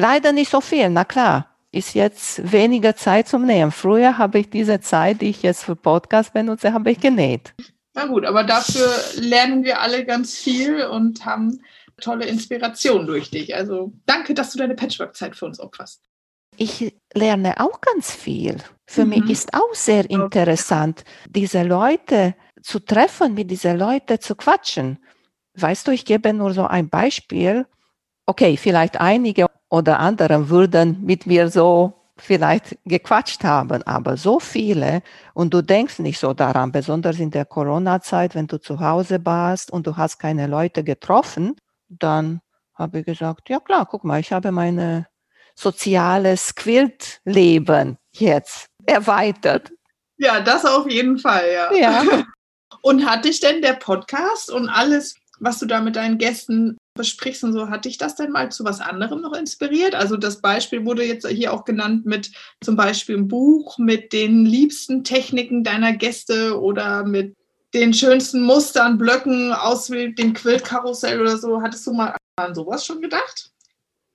Leider nicht so viel, na klar. Ist jetzt weniger Zeit zum Nähen. Früher habe ich diese Zeit, die ich jetzt für Podcast benutze, habe ich genäht. Na gut, aber dafür lernen wir alle ganz viel und haben tolle Inspiration durch dich. Also danke, dass du deine Patchwork-Zeit für uns opferst. Ich lerne auch ganz viel. Für mhm. mich ist auch sehr interessant, diese Leute zu treffen, mit diesen Leuten zu quatschen. Weißt du, ich gebe nur so ein Beispiel. Okay, vielleicht einige oder andere würden mit mir so vielleicht gequatscht haben, aber so viele und du denkst nicht so daran, besonders in der Corona-Zeit, wenn du zu Hause warst und du hast keine Leute getroffen, dann habe ich gesagt, ja klar, guck mal, ich habe meine soziales Quiltleben jetzt erweitert. Ja, das auf jeden Fall, ja. ja. Und hat dich denn der Podcast und alles, was du da mit deinen Gästen besprichst und so, hat dich das denn mal zu was anderem noch inspiriert? Also das Beispiel wurde jetzt hier auch genannt mit zum Beispiel ein Buch mit den liebsten Techniken deiner Gäste oder mit den schönsten Mustern, Blöcken aus dem Quillkarussell oder so. Hattest du mal an sowas schon gedacht?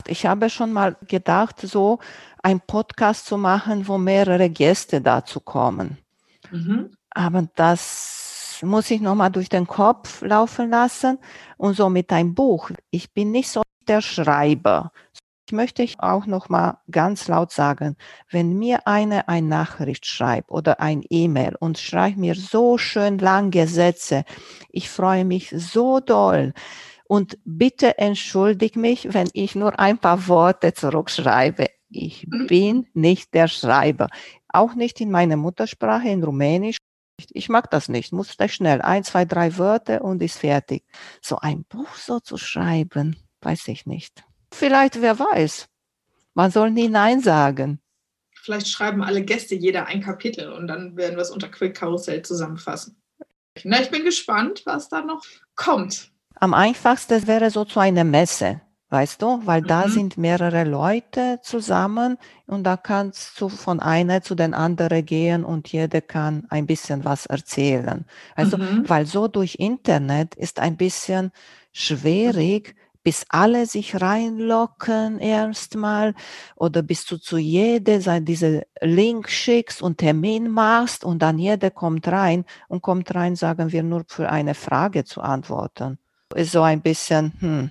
Ich habe schon mal gedacht, so ein Podcast zu machen, wo mehrere Gäste dazu kommen. Mhm. Aber das muss ich nochmal durch den Kopf laufen lassen und so mit einem Buch. Ich bin nicht so der Schreiber. Ich möchte auch noch mal ganz laut sagen, wenn mir eine eine Nachricht schreibt oder ein E-Mail und schreibt mir so schön lange Sätze, ich freue mich so doll. Und bitte entschuldig mich, wenn ich nur ein paar Worte zurückschreibe. Ich mhm. bin nicht der Schreiber. Auch nicht in meiner Muttersprache, in Rumänisch ich mag das nicht, muss gleich schnell. Ein, zwei, drei Wörter und ist fertig. So ein Buch so zu schreiben, weiß ich nicht. Vielleicht, wer weiß. Man soll nie Nein sagen. Vielleicht schreiben alle Gäste jeder ein Kapitel und dann werden wir es unter Quick Karussell zusammenfassen. Na, ich bin gespannt, was da noch kommt. Am einfachsten wäre so zu einer Messe weißt du, weil da mhm. sind mehrere Leute zusammen und da kannst du von einer zu den anderen gehen und jeder kann ein bisschen was erzählen. Also, mhm. weil so durch Internet ist ein bisschen schwierig, bis alle sich reinlocken erstmal oder bis du zu jeder diese Link schickst und Termin machst und dann jeder kommt rein und kommt rein, sagen wir nur für eine Frage zu antworten. Ist so ein bisschen, hm,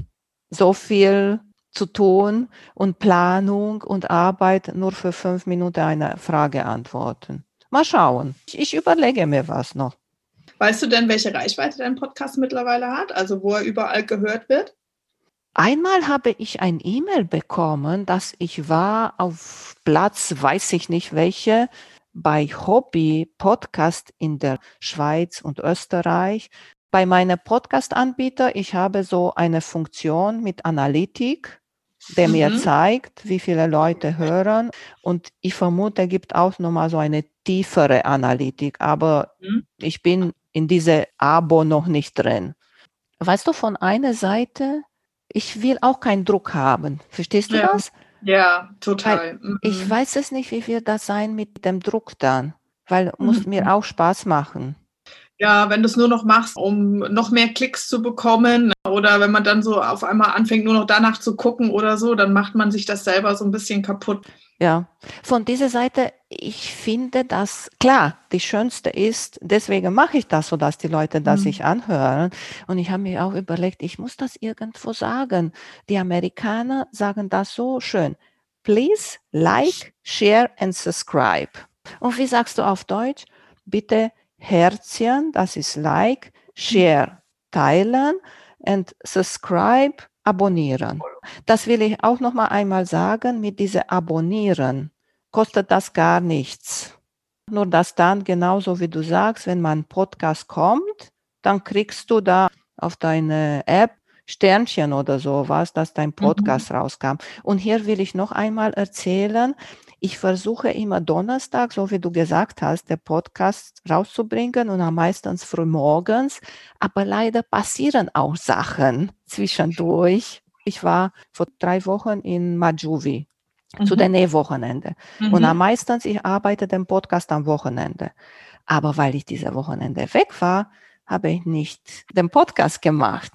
so viel zu tun und Planung und Arbeit nur für fünf Minuten eine Frage antworten. Mal schauen. Ich überlege mir was noch. Weißt du denn, welche Reichweite dein Podcast mittlerweile hat? Also wo er überall gehört wird? Einmal habe ich ein E-Mail bekommen, dass ich war auf Platz, weiß ich nicht welche, bei Hobby Podcast in der Schweiz und Österreich. Bei meinem Podcast-Anbieter, ich habe so eine Funktion mit Analytik der mir mhm. zeigt, wie viele Leute hören. Und ich vermute, er gibt auch nochmal so eine tiefere Analytik. Aber mhm. ich bin in diese Abo noch nicht drin. Weißt du, von einer Seite, ich will auch keinen Druck haben. Verstehst du ja. das? Ja, total. Mhm. Ich weiß es nicht, wie wird das sein mit dem Druck dann, weil muss mir mhm. auch Spaß machen. Ja, wenn du es nur noch machst, um noch mehr Klicks zu bekommen oder wenn man dann so auf einmal anfängt, nur noch danach zu gucken oder so, dann macht man sich das selber so ein bisschen kaputt. Ja, von dieser Seite, ich finde das klar, die schönste ist, deswegen mache ich das so, dass die Leute das mhm. sich anhören. Und ich habe mir auch überlegt, ich muss das irgendwo sagen. Die Amerikaner sagen das so schön. Please like, share and subscribe. Und wie sagst du auf Deutsch? Bitte Herzchen, das ist Like, Share, teilen und Subscribe, abonnieren. Das will ich auch noch mal einmal sagen, mit diese Abonnieren kostet das gar nichts. Nur dass dann, genauso wie du sagst, wenn mein Podcast kommt, dann kriegst du da auf deine App Sternchen oder sowas, dass dein mhm. Podcast mhm. rauskam. Und hier will ich noch einmal erzählen, ich versuche immer Donnerstag, so wie du gesagt hast, der Podcast rauszubringen und am meistens früh morgens. Aber leider passieren auch Sachen zwischendurch. Ich war vor drei Wochen in Majuvi mhm. zu der Nähwochenende. Mhm. Und am meistens, ich arbeite den Podcast am Wochenende. Aber weil ich diese Wochenende weg war, habe ich nicht den Podcast gemacht.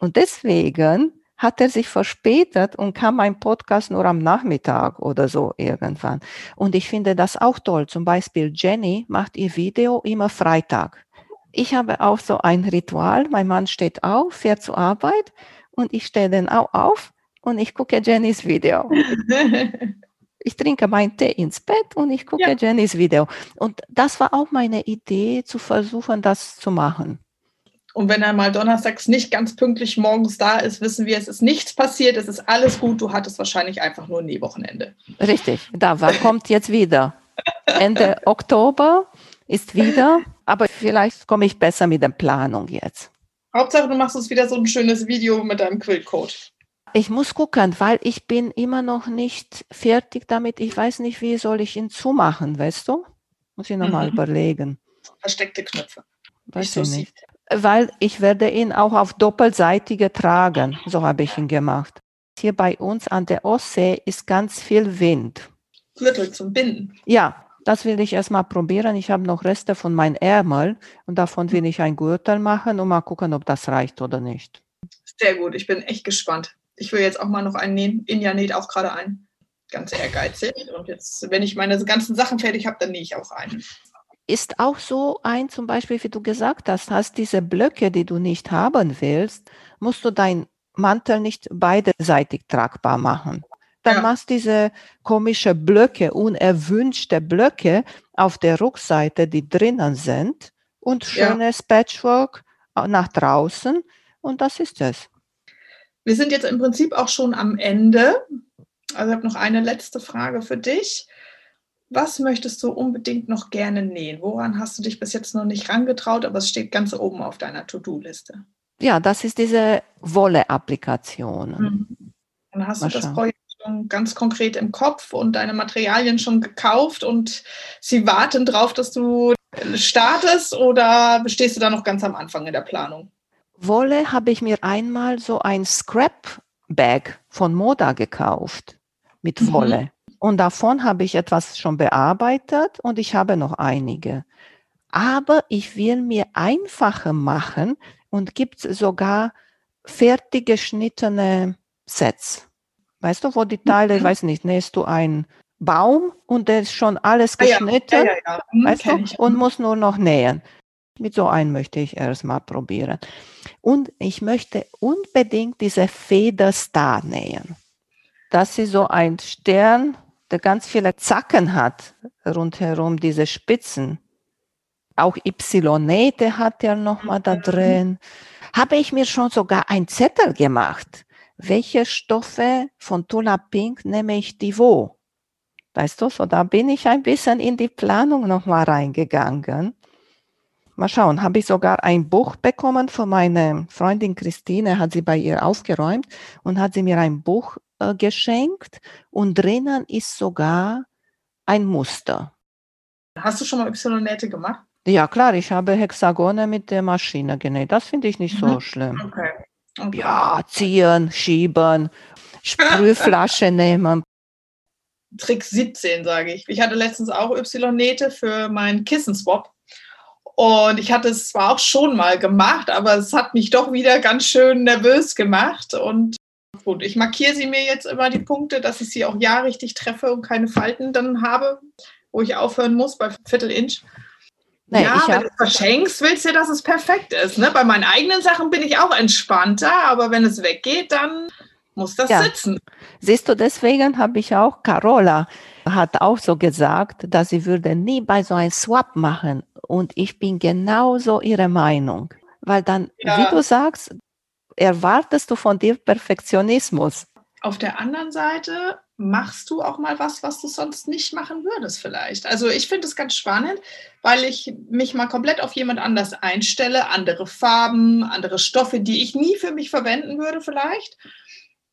Und deswegen hat er sich verspätet und kam mein Podcast nur am Nachmittag oder so irgendwann. Und ich finde das auch toll. Zum Beispiel Jenny macht ihr Video immer Freitag. Ich habe auch so ein Ritual. Mein Mann steht auf, fährt zur Arbeit und ich stehe dann auch auf und ich gucke Jennys Video. ich trinke meinen Tee ins Bett und ich gucke ja. Jennys Video. Und das war auch meine Idee, zu versuchen, das zu machen. Und wenn er mal donnerstags nicht ganz pünktlich morgens da ist, wissen wir, es ist nichts passiert, es ist alles gut. Du hattest wahrscheinlich einfach nur ein Nähwochenende. Richtig, da war, kommt jetzt wieder. Ende Oktober ist wieder, aber vielleicht komme ich besser mit der Planung jetzt. Hauptsache, du machst uns wieder so ein schönes Video mit deinem Quillcode. Ich muss gucken, weil ich bin immer noch nicht fertig damit. Ich weiß nicht, wie soll ich ihn zumachen, weißt du? Muss ich nochmal mhm. überlegen. Versteckte Knöpfe. Weiß ich nicht weil ich werde ihn auch auf doppelseitige tragen. So habe ich ihn gemacht. Hier bei uns an der Ostsee ist ganz viel Wind. Gürtel zum Binden. Ja, das will ich erstmal probieren. Ich habe noch Reste von meinem Ärmel und davon will ich ein Gürtel machen und mal gucken, ob das reicht oder nicht. Sehr gut, ich bin echt gespannt. Ich will jetzt auch mal noch einen nähen. Inja näht auch gerade ein. Ganz ehrgeizig. Und jetzt, wenn ich meine ganzen Sachen fertig habe, dann nähe ich auch einen ist auch so ein, zum Beispiel, wie du gesagt hast, hast diese Blöcke, die du nicht haben willst, musst du dein Mantel nicht beiderseitig tragbar machen. Dann ja. machst diese komische Blöcke, unerwünschte Blöcke auf der Rückseite, die drinnen sind und schönes ja. Patchwork nach draußen und das ist es. Wir sind jetzt im Prinzip auch schon am Ende. Also ich habe noch eine letzte Frage für dich was möchtest du unbedingt noch gerne nähen? Woran hast du dich bis jetzt noch nicht rangetraut, aber es steht ganz oben auf deiner To-Do-Liste? Ja, das ist diese Wolle-Applikation. Mhm. Dann hast Mal du das schauen. Projekt schon ganz konkret im Kopf und deine Materialien schon gekauft und sie warten darauf, dass du startest oder stehst du da noch ganz am Anfang in der Planung? Wolle habe ich mir einmal so ein Scrap-Bag von Moda gekauft mit mhm. Wolle. Mhm. Und davon habe ich etwas schon bearbeitet und ich habe noch einige. Aber ich will mir einfacher machen und gibt sogar fertig geschnittene Sets. Weißt du, wo die Teile, ich Mhm. weiß nicht, nähst du einen Baum und der ist schon alles Ah geschnitten, ja, ja, ja. Hm, weißt du, ich. und muss nur noch nähen. Mit so einem möchte ich erstmal probieren. Und ich möchte unbedingt diese Federstar nähen. Das ist so ein Stern, der ganz viele Zacken hat rundherum, diese Spitzen. Auch Y-Nähte hat er nochmal da Mhm. drin. Habe ich mir schon sogar ein Zettel gemacht. Welche Stoffe von Tula Pink nehme ich die wo? Weißt du, so da bin ich ein bisschen in die Planung nochmal reingegangen. Mal schauen, habe ich sogar ein Buch bekommen von meiner Freundin Christine, hat sie bei ihr aufgeräumt und hat sie mir ein Buch äh, geschenkt und drinnen ist sogar ein Muster. Hast du schon mal Y-Nähte gemacht? Ja klar, ich habe Hexagone mit der Maschine genäht. Das finde ich nicht so Mhm. schlimm. Okay. okay. Ja, ziehen, schieben, Sprühflasche nehmen. Trick 17, sage ich. Ich hatte letztens auch Y-Nähte für meinen Kissenswap. Und ich hatte es zwar auch schon mal gemacht, aber es hat mich doch wieder ganz schön nervös gemacht. Und gut, ich markiere sie mir jetzt immer die Punkte, dass ich sie auch ja richtig treffe und keine Falten dann habe, wo ich aufhören muss bei Viertel-Inch. Nee, ja, ich wenn du es verschenkst, willst du ja, dass es perfekt ist. Ne? Bei meinen eigenen Sachen bin ich auch entspannter, aber wenn es weggeht, dann muss das Ja. sitzen. Siehst du, deswegen habe ich auch, Carola hat auch so gesagt, dass sie würde nie bei so einem Swap machen. Und ich bin genauso ihrer Meinung. Weil dann, Ja. wie du sagst, erwartest du von dir Perfektionismus. Auf der anderen Seite machst du auch mal was, was du sonst nicht machen würdest vielleicht. Also ich finde es ganz spannend, weil ich mich mal komplett auf jemand anders einstelle, andere Farben, andere Stoffe, die ich nie für mich verwenden würde vielleicht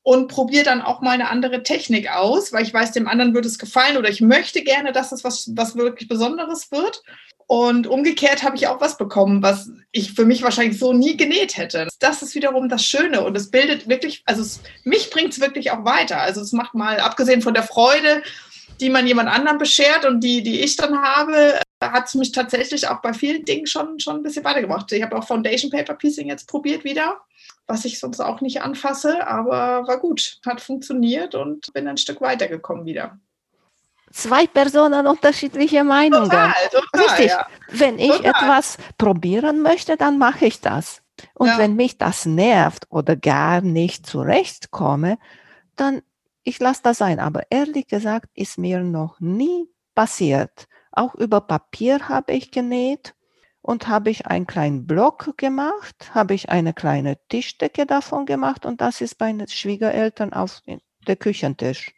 und probiere dann auch mal eine andere Technik aus, weil ich weiß, dem anderen würde es gefallen oder ich möchte gerne, dass es was, was wirklich Besonderes wird. Und umgekehrt habe ich auch was bekommen, was ich für mich wahrscheinlich so nie genäht hätte. Das ist wiederum das Schöne und es bildet wirklich, also es, mich bringt es wirklich auch weiter. Also es macht mal, abgesehen von der Freude, die man jemand anderem beschert und die, die ich dann habe, hat es mich tatsächlich auch bei vielen Dingen schon, schon ein bisschen weitergebracht. Ich habe auch Foundation Paper Piecing jetzt probiert wieder, was ich sonst auch nicht anfasse, aber war gut, hat funktioniert und bin ein Stück weitergekommen wieder. Zwei Personen unterschiedliche Meinungen. Total, total, Richtig. ja. Wenn ich Total. etwas probieren möchte, dann mache ich das. Und Ja. wenn mich das nervt oder gar nicht zurechtkomme, dann ich lasse das sein. Aber ehrlich gesagt ist mir noch nie passiert. Auch über Papier habe ich genäht und habe ich einen kleinen Block gemacht, habe ich eine kleine Tischdecke davon gemacht und das ist bei den Schwiegereltern auf der Küchentisch.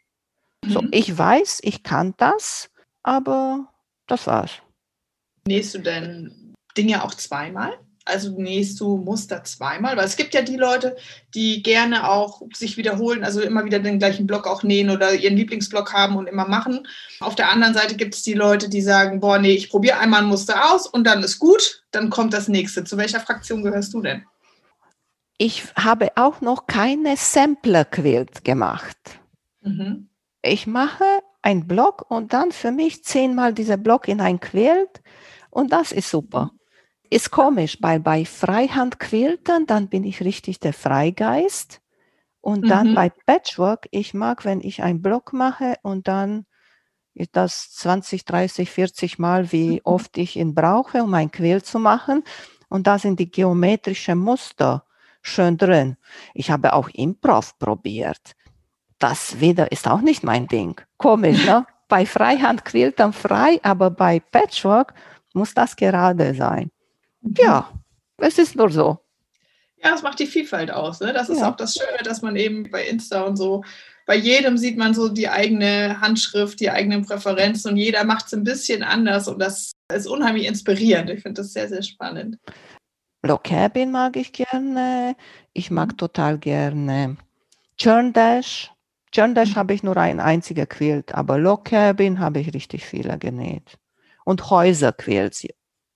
So, Mhm. ich weiß, ich kann das, aber das war's. Nähst du denn Dinge auch zweimal? Also nähst du Muster zweimal? Weil es gibt ja die Leute, die gerne auch sich wiederholen, also immer wieder den gleichen Block auch nähen oder ihren Lieblingsblock haben und immer machen. Auf der anderen Seite gibt es die Leute, die sagen, boah, nee, ich probiere einmal ein Muster aus und dann ist gut, dann kommt das nächste. Zu welcher Fraktion gehörst du denn? Ich habe auch noch keine Sampler-Quilt gemacht. Mhm. Ich mache einen Block und dann für mich zehnmal dieser Block in ein Quilt und das ist super. Ist komisch, weil bei Freihandquilten, dann bin ich richtig der Freigeist und dann Mhm. bei Patchwork, ich mag, wenn ich einen Block mache und dann ist das 20, 30, 40 Mal, wie Mhm. oft ich ihn brauche, um ein Quilt zu machen und da sind die geometrischen Muster schön drin. Ich habe auch Improv probiert. Das wieder ist auch nicht mein Ding. Komisch, ne? bei Freihandquiltern frei, aber bei Patchwork muss das gerade sein. Ja, es ist nur so. Ja, das macht die Vielfalt aus. Ne? Das ist Ja. auch das Schöne, dass man eben bei Insta und so, bei jedem sieht man so die eigene Handschrift, die eigenen Präferenzen und jeder macht es ein bisschen anders und das ist unheimlich inspirierend. Ich finde das sehr, sehr spannend. Cabin mag ich gerne. Ich mag total gerne Churn Dash. Churn Dash habe ich nur ein einziger Quilt, aber Log Cabin habe ich richtig viele genäht. Und Häuserquilts ist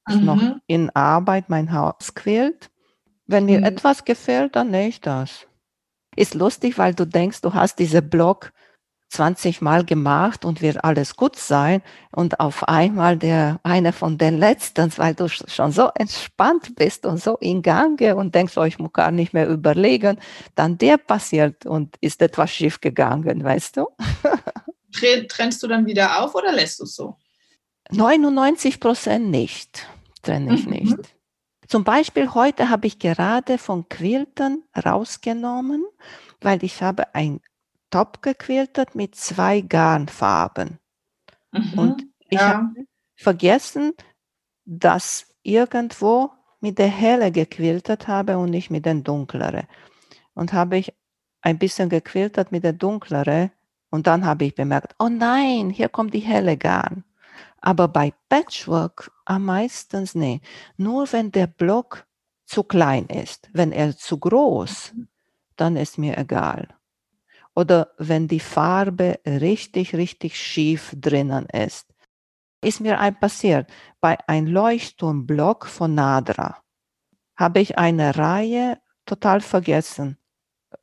noch Mhm. in Arbeit, mein Hausquilt. Wenn mir Mhm. etwas gefällt, dann nähe ich das. Ist lustig, weil du denkst, du hast diese Block 20 Mal gemacht und wird alles gut sein. Und auf einmal der eine von den letzten, weil du schon so entspannt bist und so in Gange und denkst, oh, ich muss gar nicht mehr überlegen, dann der passiert und ist etwas schief gegangen, weißt du? Trennst du dann wieder auf oder lässt du es so? 99 Prozent nicht, trenne ich mhm. nicht. Zum Beispiel heute habe ich gerade von Quilten rausgenommen, weil ich habe ein Top gequiltet mit zwei Garnfarben. Mhm, und ich ja. habe vergessen, dass irgendwo mit der helle gequiltet habe und nicht mit der dunklere. Und habe ich ein bisschen gequiltet mit der dunklere und dann habe ich bemerkt, oh nein, hier kommt die helle Garn. Aber bei Patchwork am meisten nee. Nur wenn der Block zu klein ist. Wenn er zu groß, mhm. dann ist mir egal oder wenn die Farbe richtig, richtig schief drinnen ist. Ist mir ein passiert. Bei einem Leuchtturmblock von Nadra habe ich eine Reihe total vergessen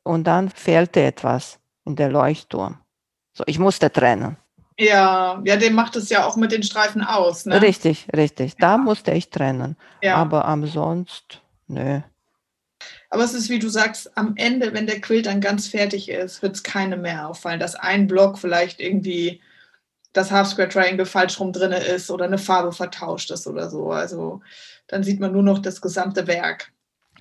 und dann fehlte etwas in der Leuchtturm. So, ich musste trennen. Ja, ja, dem macht es ja auch mit den Streifen aus. Ne? Richtig, richtig. Da musste ich trennen. Ja. Aber ansonsten, nö. Aber es ist, wie du sagst, am Ende, wenn der Quilt dann ganz fertig ist, wird es keine mehr auffallen, dass ein Block vielleicht irgendwie das Half Square Triangle falsch rum drin ist oder eine Farbe vertauscht ist oder so. Also dann sieht man nur noch das gesamte Werk.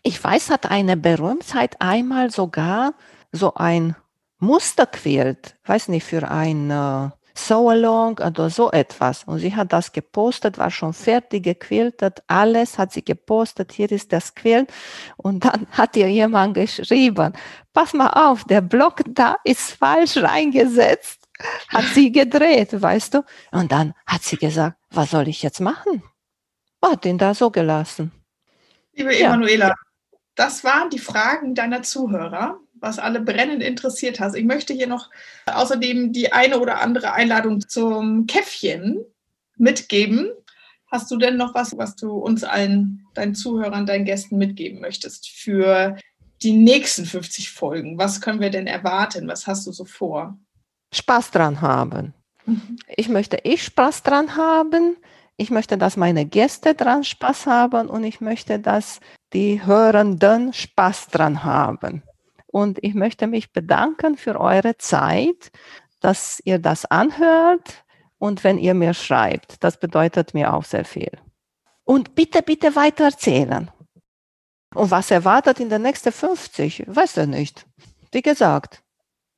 Ich weiß, hat eine Berühmtheit einmal sogar so ein Musterquilt, weiß nicht, für ein äh, So Along oder so etwas. Und sie hat das gepostet, war schon fertig gequiltet, alles hat sie gepostet, hier ist das Quilt. Und dann hat ihr jemand geschrieben, pass mal auf, der Block da ist falsch reingesetzt. Hat sie gedreht, weißt du? Und dann hat sie gesagt, was soll ich jetzt machen? Hat den da so gelassen. Liebe Emanuela, ja. das waren die Fragen deiner Zuhörer was alle brennend interessiert hast. Ich möchte hier noch außerdem die eine oder andere Einladung zum Käffchen mitgeben. Hast du denn noch was, was du uns allen, deinen Zuhörern, deinen Gästen mitgeben möchtest für die nächsten 50 Folgen? Was können wir denn erwarten? Was hast du so vor? Spaß dran haben. Mhm. Ich möchte ich Spaß dran haben. Ich möchte, dass meine Gäste dran Spaß haben und ich möchte, dass die Hörenden Spaß dran haben. Und ich möchte mich bedanken für eure Zeit, dass ihr das anhört und wenn ihr mir schreibt. Das bedeutet mir auch sehr viel. Und bitte, bitte weiter erzählen. Und was erwartet in den nächsten 50? Weiß ich nicht. Wie gesagt,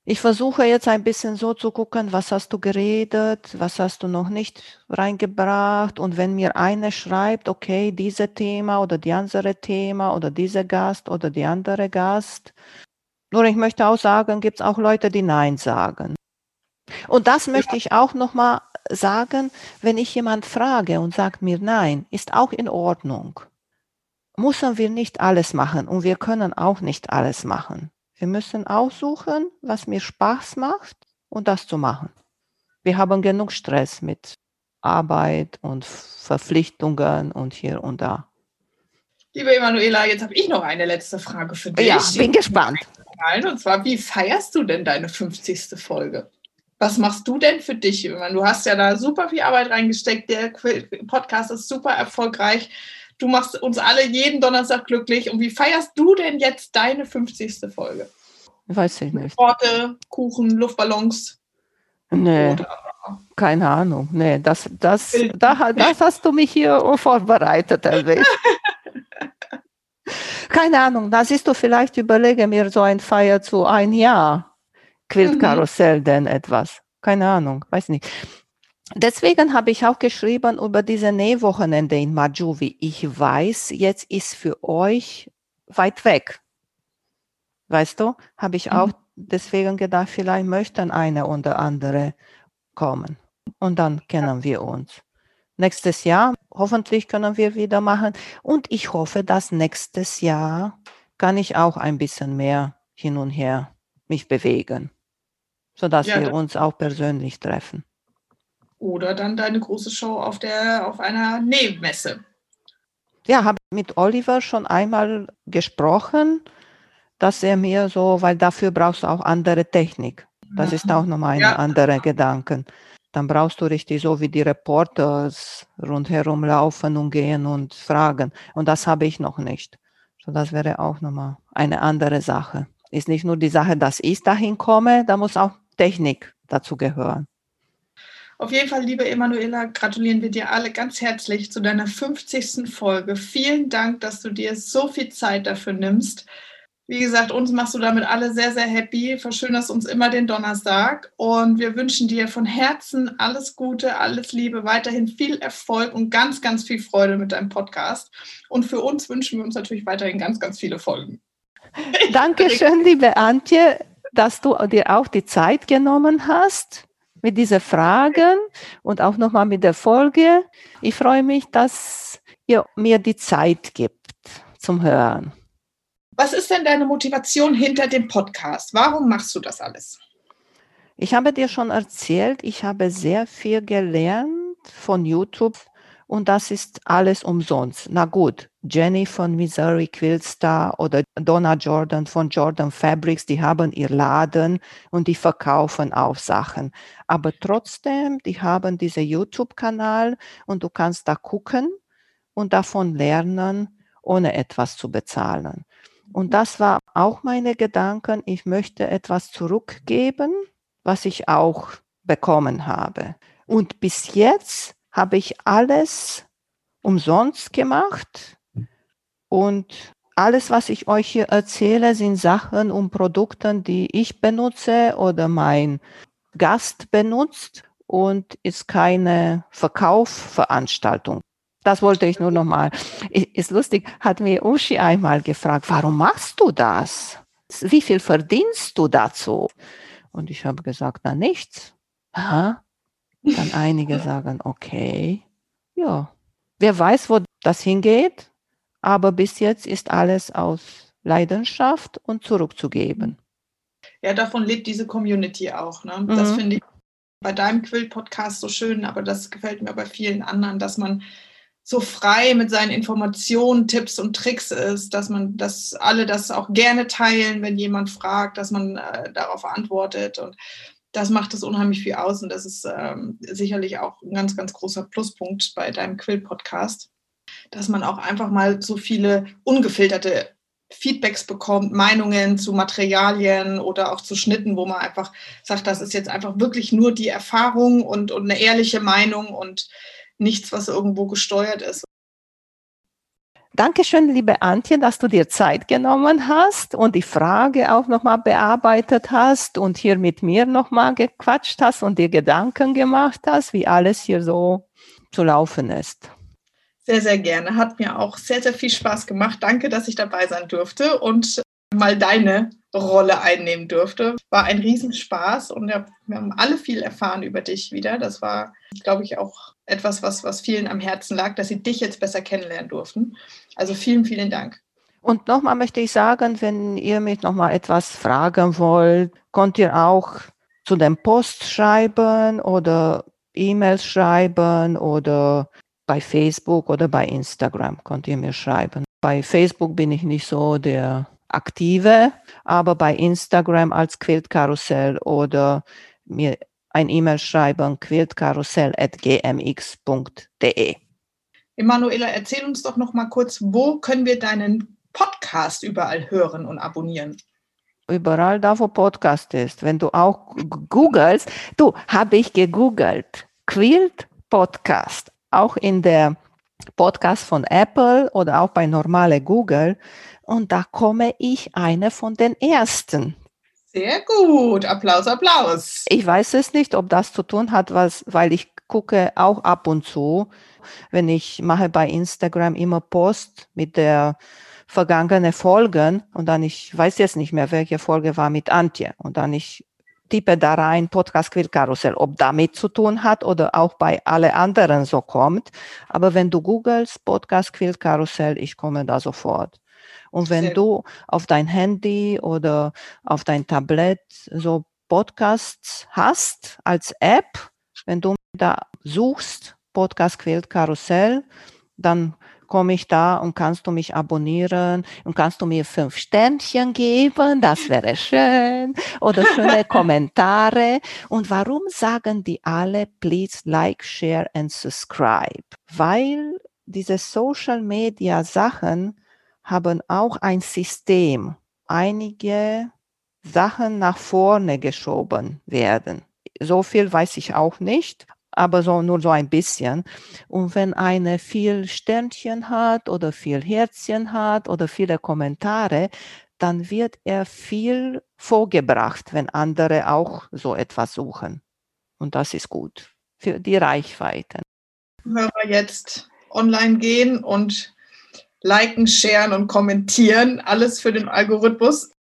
ich versuche jetzt ein bisschen so zu gucken, was hast du geredet, was hast du noch nicht reingebracht. Und wenn mir eine schreibt, okay, diese Thema oder die andere Thema oder dieser Gast oder die andere Gast, nur ich möchte auch sagen, gibt es auch Leute, die Nein sagen. Und das möchte ich auch nochmal sagen, wenn ich jemand frage und sagt mir Nein, ist auch in Ordnung. Müssen wir nicht alles machen und wir können auch nicht alles machen. Wir müssen aussuchen, was mir Spaß macht und das zu machen. Wir haben genug Stress mit Arbeit und Verpflichtungen und hier und da. Liebe Emanuela, jetzt habe ich noch eine letzte Frage für dich. Ja, bin gespannt. Und zwar, wie feierst du denn deine 50. Folge? Was machst du denn für dich? Du hast ja da super viel Arbeit reingesteckt. Der Podcast ist super erfolgreich. Du machst uns alle jeden Donnerstag glücklich. Und wie feierst du denn jetzt deine 50. Folge? Weiß ich nicht. Worte, Kuchen, Luftballons? Nee. Oder keine Ahnung. Nee, das, das, da, das hast du mich hier vorbereitet erwischt. Keine Ahnung, da siehst du, vielleicht überlege mir so ein Feier zu ein Jahr. Quiltkarussell mhm. denn etwas. Keine Ahnung, weiß nicht. Deswegen habe ich auch geschrieben über diese Nähwochenende in Majuvi. Ich weiß, jetzt ist für euch weit weg. Weißt du, habe ich auch mhm. deswegen gedacht, vielleicht möchten eine oder andere kommen. Und dann kennen wir uns nächstes Jahr. Hoffentlich können wir wieder machen. Und ich hoffe, dass nächstes Jahr kann ich auch ein bisschen mehr hin und her mich bewegen, sodass ja, wir uns auch persönlich treffen. Oder dann deine große Show auf, der, auf einer Nähmesse. Ja, habe mit Oliver schon einmal gesprochen, dass er mir so, weil dafür brauchst du auch andere Technik. Das ist auch nochmal eine ja. andere Gedanke. Dann brauchst du richtig so wie die Reporters rundherum laufen und gehen und fragen. Und das habe ich noch nicht. So, das wäre auch nochmal eine andere Sache. Ist nicht nur die Sache, dass ich dahin komme, da muss auch Technik dazu gehören. Auf jeden Fall, liebe Emanuela, gratulieren wir dir alle ganz herzlich zu deiner 50. Folge. Vielen Dank, dass du dir so viel Zeit dafür nimmst. Wie gesagt, uns machst du damit alle sehr, sehr happy. Verschönerst uns immer den Donnerstag. Und wir wünschen dir von Herzen alles Gute, alles Liebe, weiterhin viel Erfolg und ganz, ganz viel Freude mit deinem Podcast. Und für uns wünschen wir uns natürlich weiterhin ganz, ganz viele Folgen. Dankeschön, liebe Antje, dass du dir auch die Zeit genommen hast mit diesen Fragen und auch nochmal mit der Folge. Ich freue mich, dass ihr mir die Zeit gibt zum Hören. Was ist denn deine Motivation hinter dem Podcast? Warum machst du das alles? Ich habe dir schon erzählt, ich habe sehr viel gelernt von YouTube und das ist alles umsonst. Na gut, Jenny von Missouri Quillstar oder Donna Jordan von Jordan Fabrics, die haben ihr Laden und die verkaufen auch Sachen. Aber trotzdem, die haben diesen YouTube-Kanal und du kannst da gucken und davon lernen, ohne etwas zu bezahlen. Und das war auch meine Gedanken. Ich möchte etwas zurückgeben, was ich auch bekommen habe. Und bis jetzt habe ich alles umsonst gemacht. Und alles, was ich euch hier erzähle, sind Sachen und Produkte, die ich benutze oder mein Gast benutzt und ist keine Verkaufveranstaltung. Das wollte ich nur noch mal. Ist lustig, hat mir Uschi einmal gefragt, warum machst du das? Wie viel verdienst du dazu? Und ich habe gesagt, na nichts. Aha. Dann einige sagen, okay, ja, wer weiß, wo das hingeht, aber bis jetzt ist alles aus Leidenschaft und zurückzugeben. Ja, davon lebt diese Community auch. Ne? Das mhm. finde ich bei deinem Quilt-Podcast so schön, aber das gefällt mir bei vielen anderen, dass man so frei mit seinen Informationen, Tipps und Tricks ist, dass man, dass alle das auch gerne teilen, wenn jemand fragt, dass man äh, darauf antwortet. Und das macht es unheimlich viel aus. Und das ist ähm, sicherlich auch ein ganz, ganz großer Pluspunkt bei deinem Quill-Podcast, dass man auch einfach mal so viele ungefilterte Feedbacks bekommt, Meinungen zu Materialien oder auch zu Schnitten, wo man einfach sagt, das ist jetzt einfach wirklich nur die Erfahrung und, und eine ehrliche Meinung und nichts, was irgendwo gesteuert ist. Dankeschön, liebe Antje, dass du dir Zeit genommen hast und die Frage auch nochmal bearbeitet hast und hier mit mir nochmal gequatscht hast und dir Gedanken gemacht hast, wie alles hier so zu laufen ist. Sehr, sehr gerne. Hat mir auch sehr, sehr viel Spaß gemacht. Danke, dass ich dabei sein durfte und mal deine Rolle einnehmen durfte. War ein Riesenspaß und wir haben alle viel erfahren über dich wieder. Das war, glaube ich, auch etwas, was, was vielen am Herzen lag, dass sie dich jetzt besser kennenlernen durften. Also vielen, vielen Dank. Und nochmal möchte ich sagen, wenn ihr mich nochmal etwas fragen wollt, könnt ihr auch zu dem Post schreiben oder E-Mails schreiben oder bei Facebook oder bei Instagram könnt ihr mir schreiben. Bei Facebook bin ich nicht so der Aktive, aber bei Instagram als Quiltkarussell oder mir ein E-Mail schreiben, quiltkarussell.gmx.de. Emanuela, erzähl uns doch noch mal kurz, wo können wir deinen Podcast überall hören und abonnieren? Überall da, wo Podcast ist. Wenn du auch googelst, du, habe ich gegoogelt, Quilt Podcast, auch in der Podcast von Apple oder auch bei normale Google. Und da komme ich eine von den ersten. Sehr gut. Applaus, Applaus. Ich weiß es nicht, ob das zu tun hat, was, weil ich gucke auch ab und zu, wenn ich mache bei Instagram immer Post mit der vergangenen Folgen und dann ich weiß jetzt nicht mehr, welche Folge war mit Antje und dann ich tippe da rein Podcast Quill Karussell, ob damit zu tun hat oder auch bei alle anderen so kommt. Aber wenn du googelst Podcast Quill Karussell, ich komme da sofort. Und wenn Sehr du auf dein Handy oder auf dein Tablet so Podcasts hast als App, wenn du da suchst, Podcast Quilt Karussell, dann komme ich da und kannst du mich abonnieren und kannst du mir fünf Sternchen geben, das wäre schön, oder schöne Kommentare. Und warum sagen die alle, please like, share and subscribe? Weil diese Social Media Sachen haben auch ein System. Einige Sachen nach vorne geschoben werden. So viel weiß ich auch nicht, aber so nur so ein bisschen. Und wenn eine viel Sternchen hat oder viel Herzchen hat oder viele Kommentare, dann wird er viel vorgebracht, wenn andere auch so etwas suchen. Und das ist gut für die Reichweite. Wir jetzt online gehen und liken, sharen und kommentieren. Alles für den Algorithmus.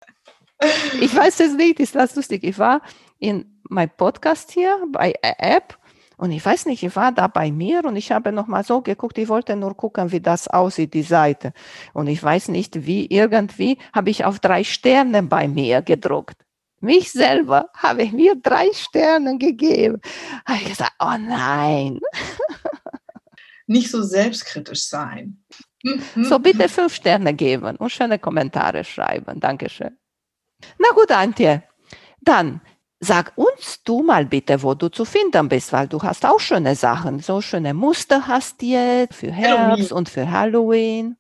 Ich weiß es nicht, ist das lustig. Ich war in meinem Podcast hier bei App und ich weiß nicht, ich war da bei mir und ich habe noch mal so geguckt, ich wollte nur gucken, wie das aussieht, die Seite. Und ich weiß nicht, wie irgendwie habe ich auf drei Sterne bei mir gedruckt. Mich selber habe ich mir drei Sterne gegeben. Habe ich gesagt, oh nein. Nicht so selbstkritisch sein. So bitte fünf Sterne geben und schöne Kommentare schreiben. Dankeschön. Na gut, Antje. Dann Sag uns du mal bitte, wo du zu finden bist, weil du hast auch schöne Sachen, so schöne Muster hast du jetzt für Herbst Halloween. und für Halloween.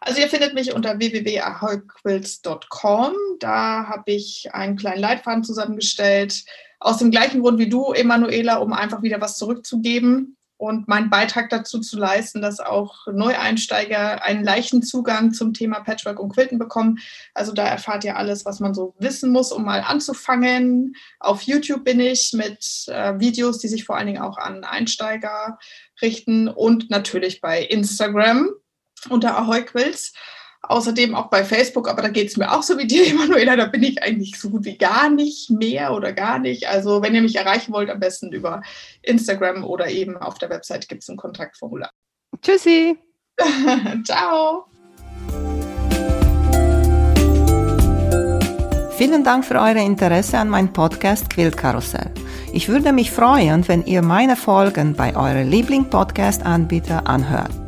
Also ihr findet mich unter www.ahoyquilts.com. Da habe ich einen kleinen Leitfaden zusammengestellt. Aus dem gleichen Grund wie du, Emanuela, um einfach wieder was zurückzugeben und meinen Beitrag dazu zu leisten, dass auch Neueinsteiger einen leichten Zugang zum Thema Patchwork und Quilten bekommen. Also da erfahrt ihr alles, was man so wissen muss, um mal anzufangen. Auf YouTube bin ich mit äh, Videos, die sich vor allen Dingen auch an Einsteiger richten und natürlich bei Instagram unter Ahoy Quilts. Außerdem auch bei Facebook, aber da geht es mir auch so wie dir, Emanuela, da bin ich eigentlich so gut wie gar nicht mehr oder gar nicht. Also wenn ihr mich erreichen wollt, am besten über Instagram oder eben auf der Website gibt es ein Kontaktformular. Tschüssi. Ciao. Vielen Dank für euer Interesse an meinem Podcast Quilt Karussell. Ich würde mich freuen, wenn ihr meine Folgen bei eurem Liebling-Podcast-Anbieter anhört.